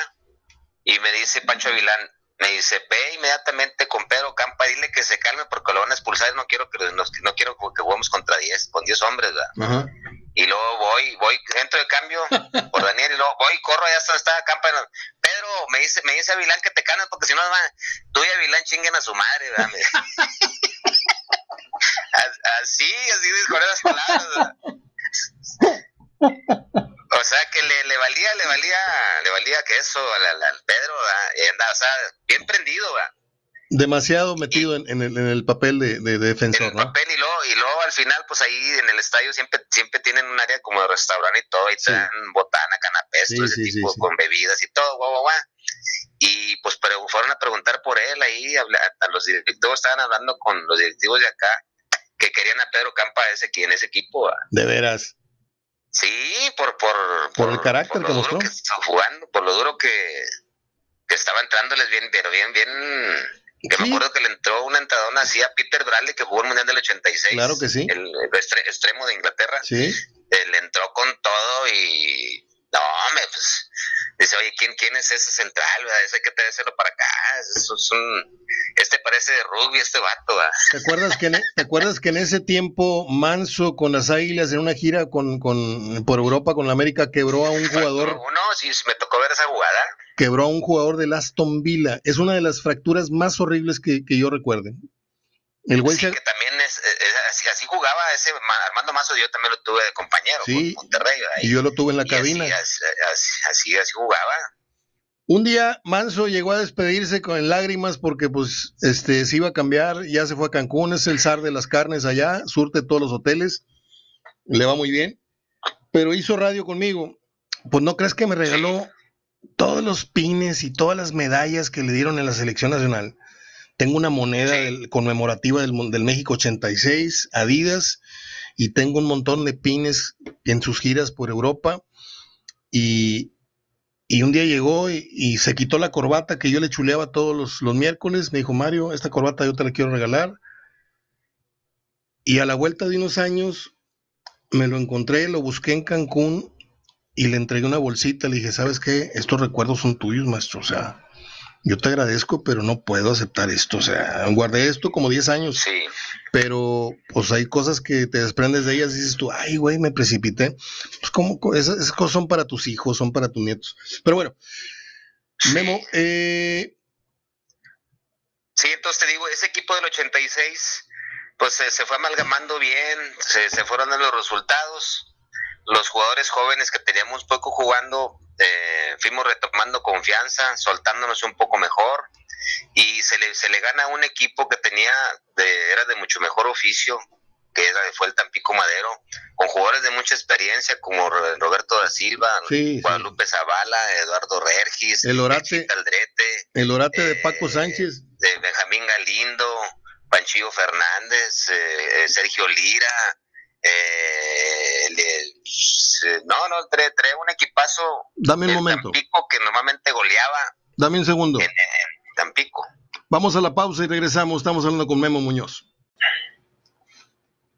y me dice Pancho Avilán, me dice, ve inmediatamente con Pedro Campa, dile que se calme porque lo van a expulsar, no quiero que no, quiero que juguemos contra 10, con 10 hombres, ¿verdad? Y luego voy, voy, entro de cambio por Daniel y luego voy, corro, allá está, está Campa. Me dice, me dice Avilán que te calmes porque si no, tú y Avilán chinguen a su madre, así, así con esas palabras, O sea que le, le valía, le valía, le valía que eso al, al Pedro, y anda, o sea, bien prendido. Demasiado metido en, en, el, en, el, papel de, de, defensor, en el papel y luego, y luego al final, pues ahí en el estadio siempre siempre tienen un área como de restaurante y todo, y te dan botana, canapés, todo ese tipo, con bebidas y todo, guau, guau, guau. Y pues pero fueron a preguntar por él ahí, a, a los directivos estaban hablando con los directivos de acá, que querían a Pedro Campa ese, en ese equipo. De veras. Sí, por, por, por, el carácter que mostró. Que estaba jugando, por lo duro que, que estaba entrándoles bien, pero bien, bien que me acuerdo que le entró una entradona así a Peter Bradley, que jugó el Mundial del 86. Claro que sí. El, extremo de Inglaterra. Sí. Eh, le entró con todo y. No, me, pues. Dice, oye, ¿quién, quién es ese central? Ese hay que traérselo para acá. Eso es un. Este parece de rugby, este vato. ¿Te acuerdas, que en, e, ¿Te acuerdas que en ese tiempo Manso con las Águilas en una gira con, con, por Europa con la América quebró a un jugador? Uno, sí, me tocó ver esa jugada quebró a un jugador del Aston Villa. Es una de las fracturas más horribles que, yo recuerde. El güey sí, que también es, así, jugaba ese Armando Mazo, yo también lo tuve de compañero sí, Monterrey. y yo lo tuve en la cabina. Así, así, jugaba. Un día Manso llegó a despedirse con lágrimas porque pues este se iba a cambiar, ya se fue a Cancún, es el zar de las carnes allá, surte todos los hoteles, le va muy bien, pero hizo radio conmigo. Pues no crees que me regaló todos los pines y todas las medallas que le dieron en la selección nacional. Tengo una moneda conmemorativa del, del, México 86, Adidas, y tengo un montón de pines en sus giras por Europa. Y, un día llegó y, se quitó la corbata que yo le chuleaba todos los, los miércoles. Me dijo, Mario, esta corbata yo te la quiero regalar. Y a la vuelta de unos años me lo encontré, lo busqué en Cancún y le entregué una bolsita, le dije, ¿sabes qué? Estos recuerdos son tuyos, maestro. O sea, yo te agradezco, pero no puedo aceptar esto. O sea, guardé esto como 10 años. Sí. Pero, pues hay cosas que te desprendes de ellas y dices tú, ay, güey, me precipité. Pues, como esas, cosas son para tus hijos, son para tus nietos. Pero bueno, Memo, eh. Sí, entonces te digo, ese equipo del 86, pues se, fue amalgamando bien, se, se fueron dando los resultados. Los jugadores jóvenes que teníamos poco jugando, eh, fuimos retomando confianza, soltándonos un poco mejor y se le, se le gana a un equipo que tenía, de, era de mucho mejor oficio, que era, fue el Tampico Madero, con jugadores de mucha experiencia como Roberto da Silva, Guadalupe Zavala, Eduardo Regis, el Orate, el Orate de Paco eh, Sánchez, de Benjamín Galindo, Panchillo Fernández, eh, Sergio Lira, eh, no, no, trae, un equipazo. Dame un momento. Tampico que normalmente goleaba. Dame un segundo. En, Tampico. Vamos a la pausa y regresamos. Estamos hablando con Memo Muñoz.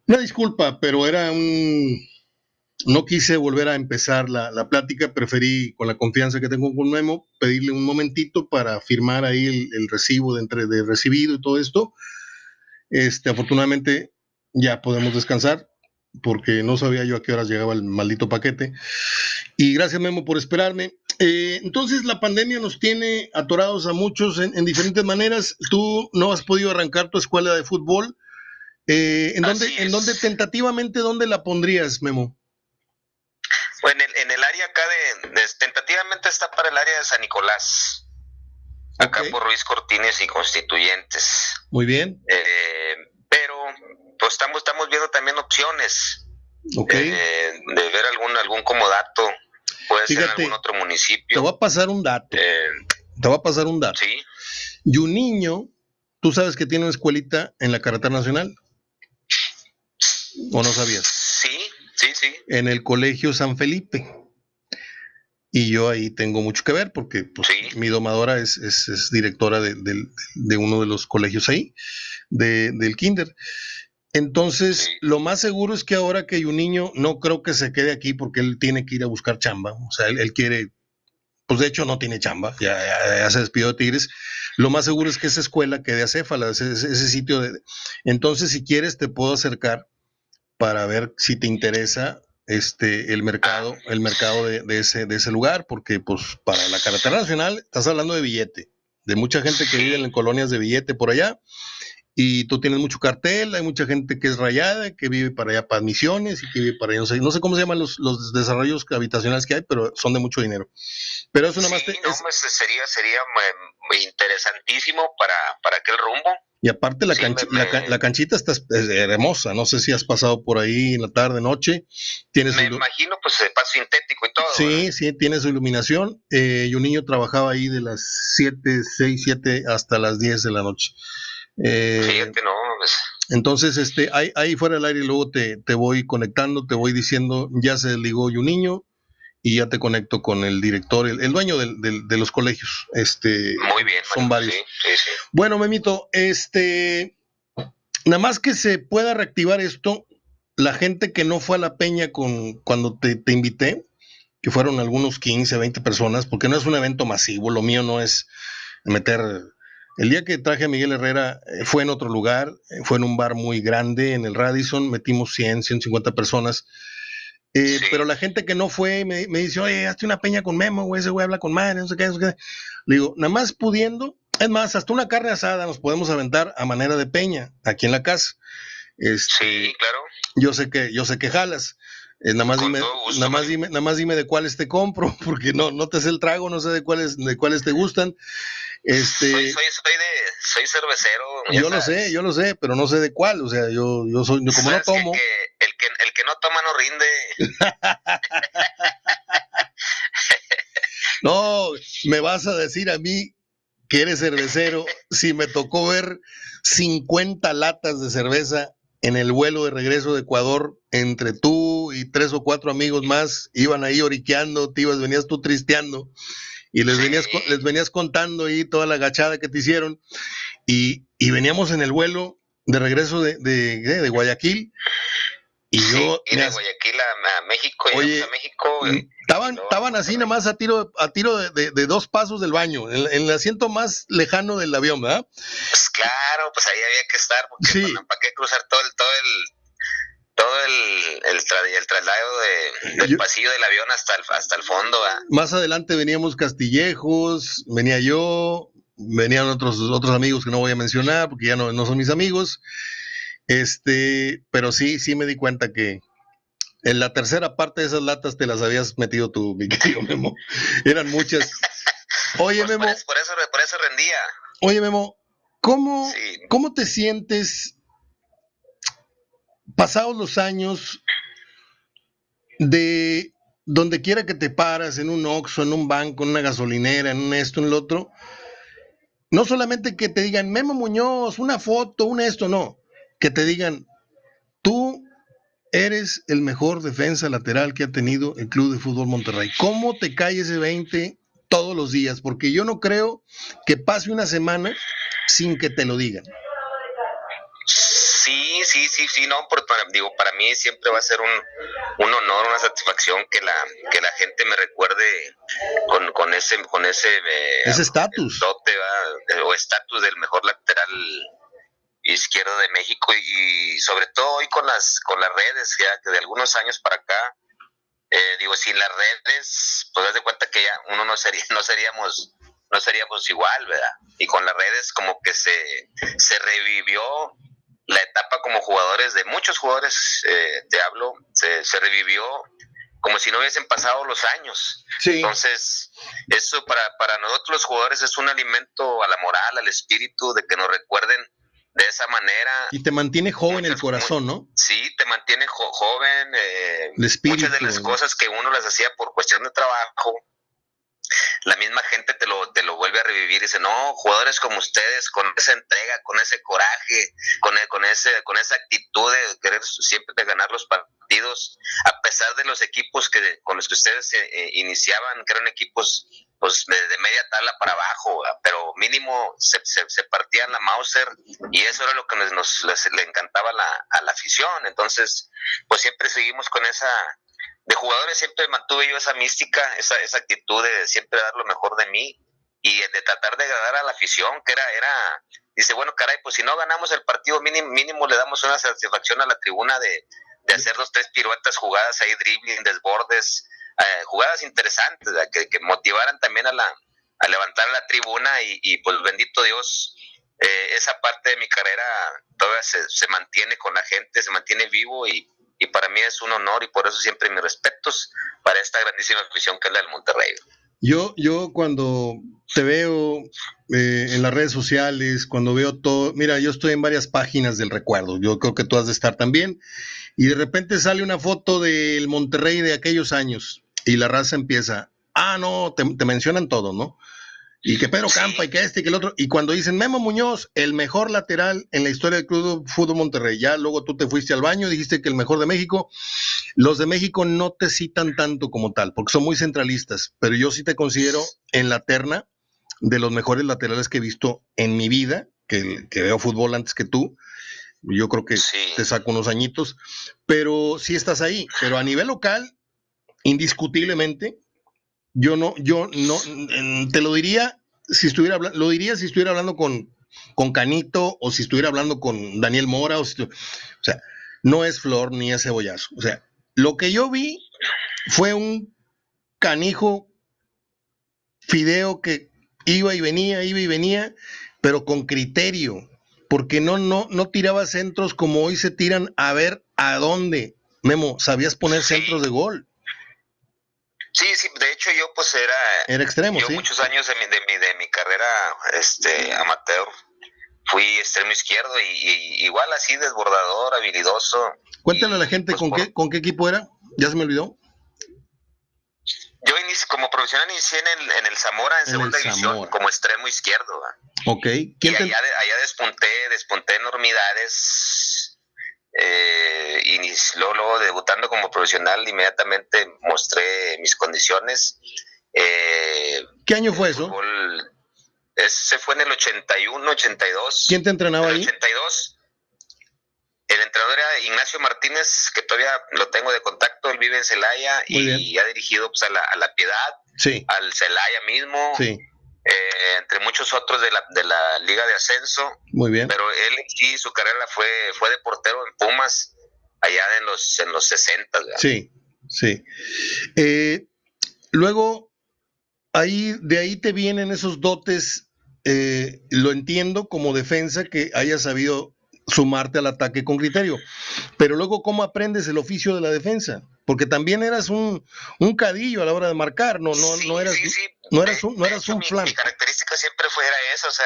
Una disculpa, pero era un. No quise volver a empezar la, plática, preferí, con la confianza que tengo con Memo, pedirle un momentito para firmar ahí el, recibo de, entre, de recibido y todo esto. Este, afortunadamente ya podemos descansar porque no sabía yo a qué horas llegaba el maldito paquete. Y gracias Memo por esperarme. Eh, entonces la pandemia nos tiene atorados a muchos en, diferentes maneras. Tú no has podido arrancar tu escuela de fútbol. Eh, ¿en, dónde, ¿En dónde tentativamente, dónde la pondrías, Memo? Bueno, en el, área acá de, tentativamente está para el área de San Nicolás. Acá por Ruiz Cortines y Constituyentes. Muy bien. Eh, pues estamos, estamos viendo también opciones eh, de ver algún, algún comodato, puede ser en algún otro municipio. Te voy a pasar un dato. Eh, te voy a pasar un dato. Sí. Y un niño, tú sabes que tiene una escuelita en la carretera nacional. ¿O no sabías? Sí, sí, sí. En el colegio San Felipe. Y yo ahí tengo mucho que ver porque pues, mi domadora es, es, directora de, de, uno de los colegios ahí, del kinder. Entonces, lo más seguro es que ahora que hay un niño, no creo que se quede aquí porque él tiene que ir a buscar chamba. O sea, él, quiere, pues de hecho no tiene chamba, ya, se despidió de Tigres. Lo más seguro es que esa escuela quede acéfala, ese, ese sitio de... Entonces, si quieres, te puedo acercar para ver si te interesa este el mercado, el mercado de, de, ese, de ese lugar, porque pues para la carretera nacional estás hablando de billete, de mucha gente que vive en colonias de billete por allá y tú tienes mucho cartel, hay mucha gente que es rayada, que vive para allá para misiones y que vive para allá, no sé, no sé cómo se llaman los, los desarrollos habitacionales que hay, pero son de mucho dinero. Pero eso nada más... Sí, no, pues, sería, sería muy interesantísimo para, para aquel rumbo. Y aparte la, la, canchita está hermosa, no sé si has pasado por ahí en la tarde, noche. Tienes me imagino, pues se paso sintético y todo. Sí, sí, tiene su iluminación. Eh, y un niño trabajaba ahí de las 7, 6, 7 hasta las 10 de la noche. Eh, no. Pues. Entonces, este, ahí, ahí, fuera del aire, luego te, te, voy conectando, te voy diciendo, ya se desligó un niño y ya te conecto con el director, el, dueño de los colegios. Este, Muy bien. Son varios. Bueno, Memito, este, nada más que se pueda reactivar esto, la gente que no fue a la peña con, cuando te, te invité, que fueron algunos 15, 20 personas, porque no es un evento masivo, lo mío no es meter el día que traje a Miguel Herrera eh, fue en otro lugar, eh, fue en un bar muy grande, en el Radisson, metimos 100, 150 personas. Eh, pero la gente que no fue me, dice, oye, hazte una peña con Memo, güey, ese güey habla con madre, no sé qué, no sé qué. Le digo, nada más pudiendo, es más, hasta una carne asada nos podemos aventar a manera de peña, aquí en la casa. Este, sí, claro. Yo sé que, yo sé que jalas. nada, más dime, nada, más dime, nada más dime de cuáles te compro, porque no, no te sé el trago, no sé de cuáles, de cuáles te gustan. Este, soy, soy, soy, de, soy cervecero. Yo lo sé, yo lo sé, pero no sé de cuál. O sea, yo, yo soy, como no tomo. el, que, el que no toma no rinde. no, me vas a decir a mí que eres cervecero si me tocó ver 50 latas de cerveza en el vuelo de regreso de Ecuador entre tú y tres o cuatro amigos más iban ahí oriqueando, te ibas, venías tú tristeando y les, venías, les venías contando ahí toda la gachada que te hicieron y, veníamos en el vuelo de regreso de, de, Guayaquil Y yo. de Guayaquil a, México y oye, a México. Mm, estaban, estaban así nada más a tiro, a tiro de, dos pasos del baño, en, el asiento más lejano del avión, ¿verdad? Pues claro, pues ahí había que estar, porque sí. ¿para qué cruzar todo el, todo el, todo el, el, traslado de, del pasillo del avión hasta el, hasta el fondo? Más adelante veníamos Castillejos, venía yo, venían otros, otros amigos que no voy a mencionar porque ya no, no son mis amigos. Este, pero sí, sí me di cuenta que en la tercera parte de esas latas te las habías metido tú, mi querido Memo. Eran muchas. Oye, pues Memo. Por eso, por eso, rendía. Oye, Memo, ¿cómo, ¿cómo te sientes pasados los años de donde quiera que te paras, en un Oxxo, en un banco, en una gasolinera, en un esto, en lo otro? No solamente que te digan, Memo Muñoz, una foto, un esto, no que te digan, tú eres el mejor defensa lateral que ha tenido el Club de Fútbol Monterrey. ¿Cómo te cae ese 20 todos los días? Porque yo no creo que pase una semana sin que te lo digan. Sí, sí, sí, sí, no, para, digo, para mí siempre va a ser un, un, honor, una satisfacción que la que la gente me recuerde con, con ese con ese eh, ese estatus. o estatus del mejor lateral izquierdo de México y, sobre todo hoy con las con las redes ya que de algunos años para acá eh, digo sin las redes pues das de cuenta que ya uno no sería no seríamos no seríamos igual verdad y con las redes como que se se revivió la etapa como jugadores de muchos jugadores eh, te hablo se, se revivió como si no hubiesen pasado los años. Entonces, eso para, para nosotros los jugadores es un alimento a la moral, al espíritu, de que nos recuerden de esa manera. Y te mantiene joven el corazón, ¿no? Sí, te mantiene joven. Eh, muchas de las cosas que uno las hacía por cuestión de trabajo, la misma gente te lo, te lo vuelve a revivir y dice, no, jugadores como ustedes, con esa entrega, con ese coraje, con, e, con, ese, con esa actitud de querer siempre de ganar los partidos, a pesar de los equipos que con los que ustedes eh, iniciaban, que eran equipos pues de, media tabla para abajo, pero mínimo se, se, partían la Mauser y eso era lo que nos, le encantaba la, a la afición. Entonces, pues siempre seguimos con esa, de jugadores siempre mantuve yo esa mística, esa, esa actitud de siempre dar lo mejor de mí y de tratar de agradar a la afición, que era, era, dice, bueno, caray, pues si no ganamos el partido mínimo, mínimo le damos una satisfacción a la tribuna de, de hacer dos, tres piruetas, jugadas ahí, dribbling, desbordes, eh, jugadas interesantes, que, que, motivaran también a, la, a levantar la tribuna y, y pues bendito Dios, eh, esa parte de mi carrera todavía se, se, mantiene con la gente, se mantiene vivo y, y, para mí es un honor y por eso siempre mis respetos para esta grandísima afición que es la del Monterrey. Yo, yo cuando te veo eh, en las redes sociales, cuando veo todo, mira, yo estoy en varias páginas del recuerdo, yo creo que tú has de estar también, y de repente sale una foto del Monterrey de aquellos años, y la raza empieza, ah, no, te, mencionan todo, ¿no? Y que Pedro Campa y que este y que el otro. Y cuando dicen Memo Muñoz, el mejor lateral en la historia del Club Fútbol Monterrey, ya luego tú te fuiste al baño, dijiste que el mejor de México. Los de México no te citan tanto como tal, porque son muy centralistas, pero yo sí te considero en la terna de los mejores laterales que he visto en mi vida, que, que veo fútbol antes que tú. Yo creo que te saco unos añitos, pero sí estás ahí. Pero a nivel local, indiscutiblemente, yo no, yo no, te lo diría si estuviera hablando, lo diría si estuviera hablando con, con Canito o si estuviera hablando con Daniel Mora, o, si o sea, no es flor ni es cebollazo. O sea, lo que yo vi fue un canijo fideo que iba y venía, iba y venía, pero con criterio, porque no, no, no tiraba centros como hoy se tiran a ver a dónde. Memo, sabías poner centros de gol. Sí, sí, de hecho yo pues era... Era extremo, yo muchos años de mi, de mi, de mi carrera este, amateur fui extremo izquierdo y, igual así desbordador, habilidoso. Cuéntale a la gente pues, con, qué, con qué equipo era, ya se me olvidó. Yo como profesional inicié en el, en el Zamora en, segunda división como extremo izquierdo. Ok. ¿Quién y allá, allá despunté, despunté enormidades eh, y luego, debutando como profesional inmediatamente mostré mis condiciones. Eh, ¿Qué año fue eso? ese fue en el 81, 82. ¿Quién te entrenaba en el ahí? 82. el entrenador era Ignacio Martínez, que todavía lo tengo de contacto, él vive en Celaya y ha dirigido pues, a, la, a la Piedad, sí. al Celaya mismo, Sí, eh, entre muchos otros de la, de la Liga de Ascenso, muy bien. pero él sí, su carrera fue, fue de portero en Pumas, allá en los, en los 60. ¿verdad? Sí, sí. Eh, luego, ahí, de ahí te vienen esos dotes, eh, lo entiendo como defensa que hayas sabido sumarte al ataque con criterio, pero luego, ¿cómo aprendes el oficio de la defensa? Porque también eras un, un cadillo a la hora de marcar, no, no, Sí, no eras, sí, sí. no eras un, no eras un mi, flan. mi característica siempre fuera eso, o sea,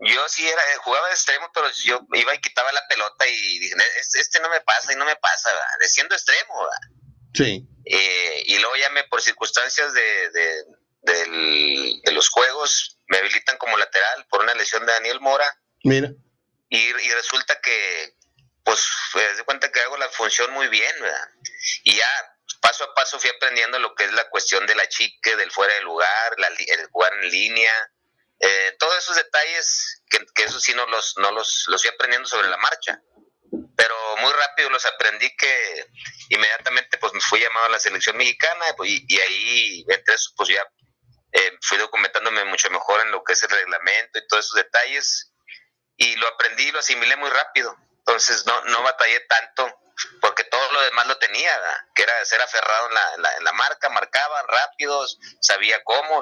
yo sí era, jugaba de extremo, pero yo iba y quitaba la pelota y dije, "Es- este no me pasa y no me pasa, de siendo extremo, ¿verdad? Sí, Eh, y luego ya me, por circunstancias de, de, del- de los juegos, me habilitan como lateral por una lesión de Daniel Mora mira, y, y resulta que, pues, me de cuenta que hago la función muy bien, ¿verdad? Y ya paso a paso fui aprendiendo lo que es la cuestión de la chique, del fuera de lugar, la el jugar en línea, eh, todos esos detalles que, que eso sí no los, no los, los fui aprendiendo sobre la marcha. Pero muy rápido los aprendí que inmediatamente pues me fui llamado a la selección mexicana pues, y, y ahí entre eso pues ya eh, fui documentándome mucho mejor en lo que es el reglamento y todos esos detalles y lo aprendí y lo asimilé muy rápido. Entonces no, no batallé tanto porque todo lo demás lo tenía, que era ser aferrado en la, en la, en la marca, marcaban rápidos, sabía cómo,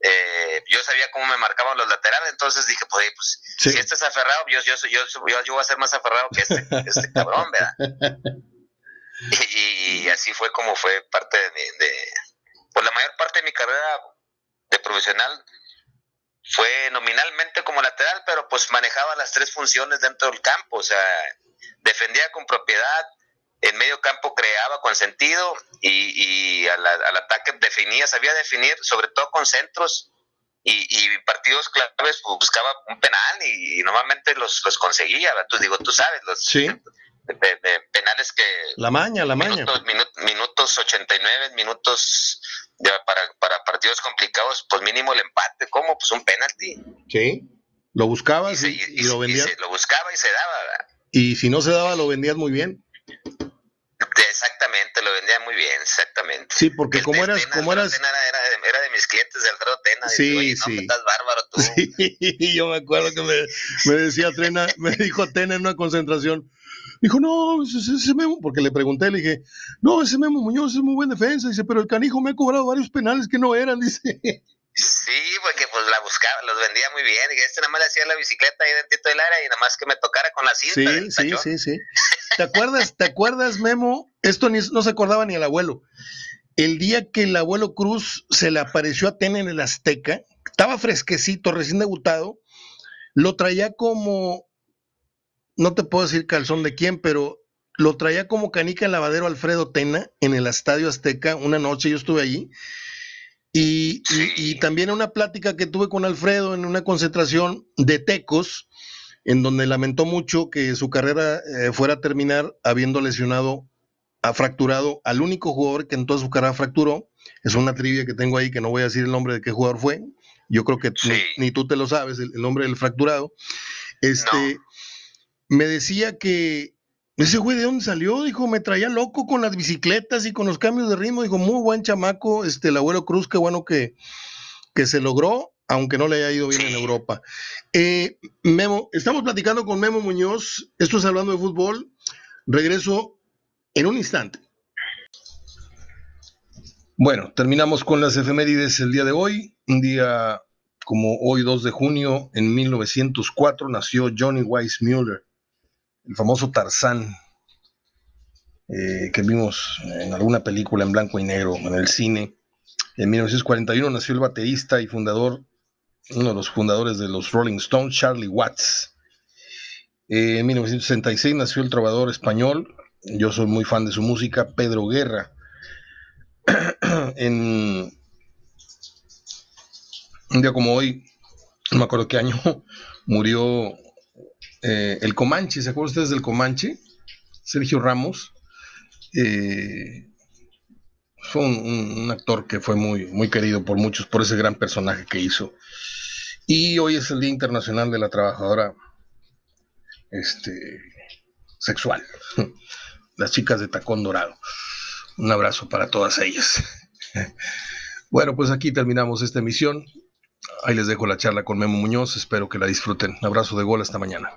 eh, yo sabía cómo me marcaban los laterales, entonces dije, pues, pues Sí. si este es aferrado, yo, yo, yo, yo, yo voy a ser más aferrado que este, este cabrón, ¿verdad? Y, y así fue como fue parte de, mi- de, pues la mayor parte de mi carrera de profesional fue nominalmente como lateral, pero pues manejaba las tres funciones dentro del campo, o sea, defendía con propiedad, en medio campo creaba con sentido y, y al, al ataque definía, sabía definir, sobre todo con centros y, y partidos claves pues, buscaba un penal y, y normalmente los, los conseguía, tú digo, tú sabes, los Sí. de- de- de penales que la maña, la maña. minutos, minu- minutos 89, minutos de- para, para partidos complicados, pues mínimo el empate, ¿cómo? Pues un penalti. Sí, lo buscabas se- y, y lo y vendías. se- lo buscaba y se daba, ¿verdad? Y si no se daba, lo vendías muy bien. Exactamente, lo vendía muy bien, exactamente. Sí, porque El como Tena, eras, como eras, Tena era, era de, era de mis clientes de Alfredo Tena. Sí, Digo, Oye, no, sí. que estás bárbaro tú. Sí, yo me acuerdo que me, me decía Trena, me dijo Tena en una concentración, dijo, no, ese, ese Memo, porque le pregunté, le dije, no, ese Memo Muñoz es muy buen defensa, dice, pero el canijo me ha cobrado varios penales que no eran, dice. Sí, porque pues la buscaba, los vendía muy bien. Y este nada más le hacía la bicicleta ahí dentro del área y nada más que me tocara con la cinta. Sí, sí, tachón. sí, sí. ¿Te acuerdas, te acuerdas, Memo? Esto ni, no se acordaba ni el abuelo. El día que el abuelo Cruz se le apareció a Tena en el Azteca, estaba fresquecito, recién debutado, lo traía como, no te puedo decir calzón de quién, pero lo traía como canica en lavadero Alfredo Tena en el Estadio Azteca. Una noche yo estuve allí. Y, y- y también una plática que tuve con Alfredo en una concentración de Tecos, en donde lamentó mucho que su carrera eh, fuera a terminar habiendo lesionado, ha fracturado al único jugador que en toda su carrera fracturó. Es una trivia que tengo ahí que no voy a decir el nombre de qué jugador fue. Yo creo que Sí. ni, ni tú te lo sabes, el, el nombre del fracturado. Este, No. me decía que ese güey de dónde salió, dijo, me traía loco con las bicicletas y con los cambios de ritmo, dijo, muy buen chamaco, este, el abuelo Cruz, qué bueno que, que se logró, aunque no le haya ido bien en. Europa. Eh, Memo, estamos platicando con Memo Muñoz, esto es hablando de fútbol, regreso en un instante. Bueno, terminamos con las efemérides el día de hoy, un día como hoy 2 de junio, en 1904 nació Johnny Weissmuller, el famoso Tarzán, eh, que vimos en alguna película en blanco y negro en el cine. En 1941 nació el baterista y fundador, uno de los fundadores de los Rolling Stones, Charlie Watts. Eh, en 1966 nació el trovador español, yo soy muy fan de su música, Pedro Guerra. en un día como hoy, no me acuerdo qué año, murió eh, el Comanche, ¿se acuerdan ustedes del Comanche? Sergio Ramos. Eh, fue un, actor que fue muy, muy querido por muchos por ese gran personaje que hizo. Y hoy es el Día Internacional de la Trabajadora este, sexual. Las chicas de tacón dorado. Un abrazo para todas ellas. Bueno, pues aquí terminamos esta emisión. Ahí les dejo la charla con Memo Muñoz. Espero que la disfruten. Abrazo de gol hasta mañana.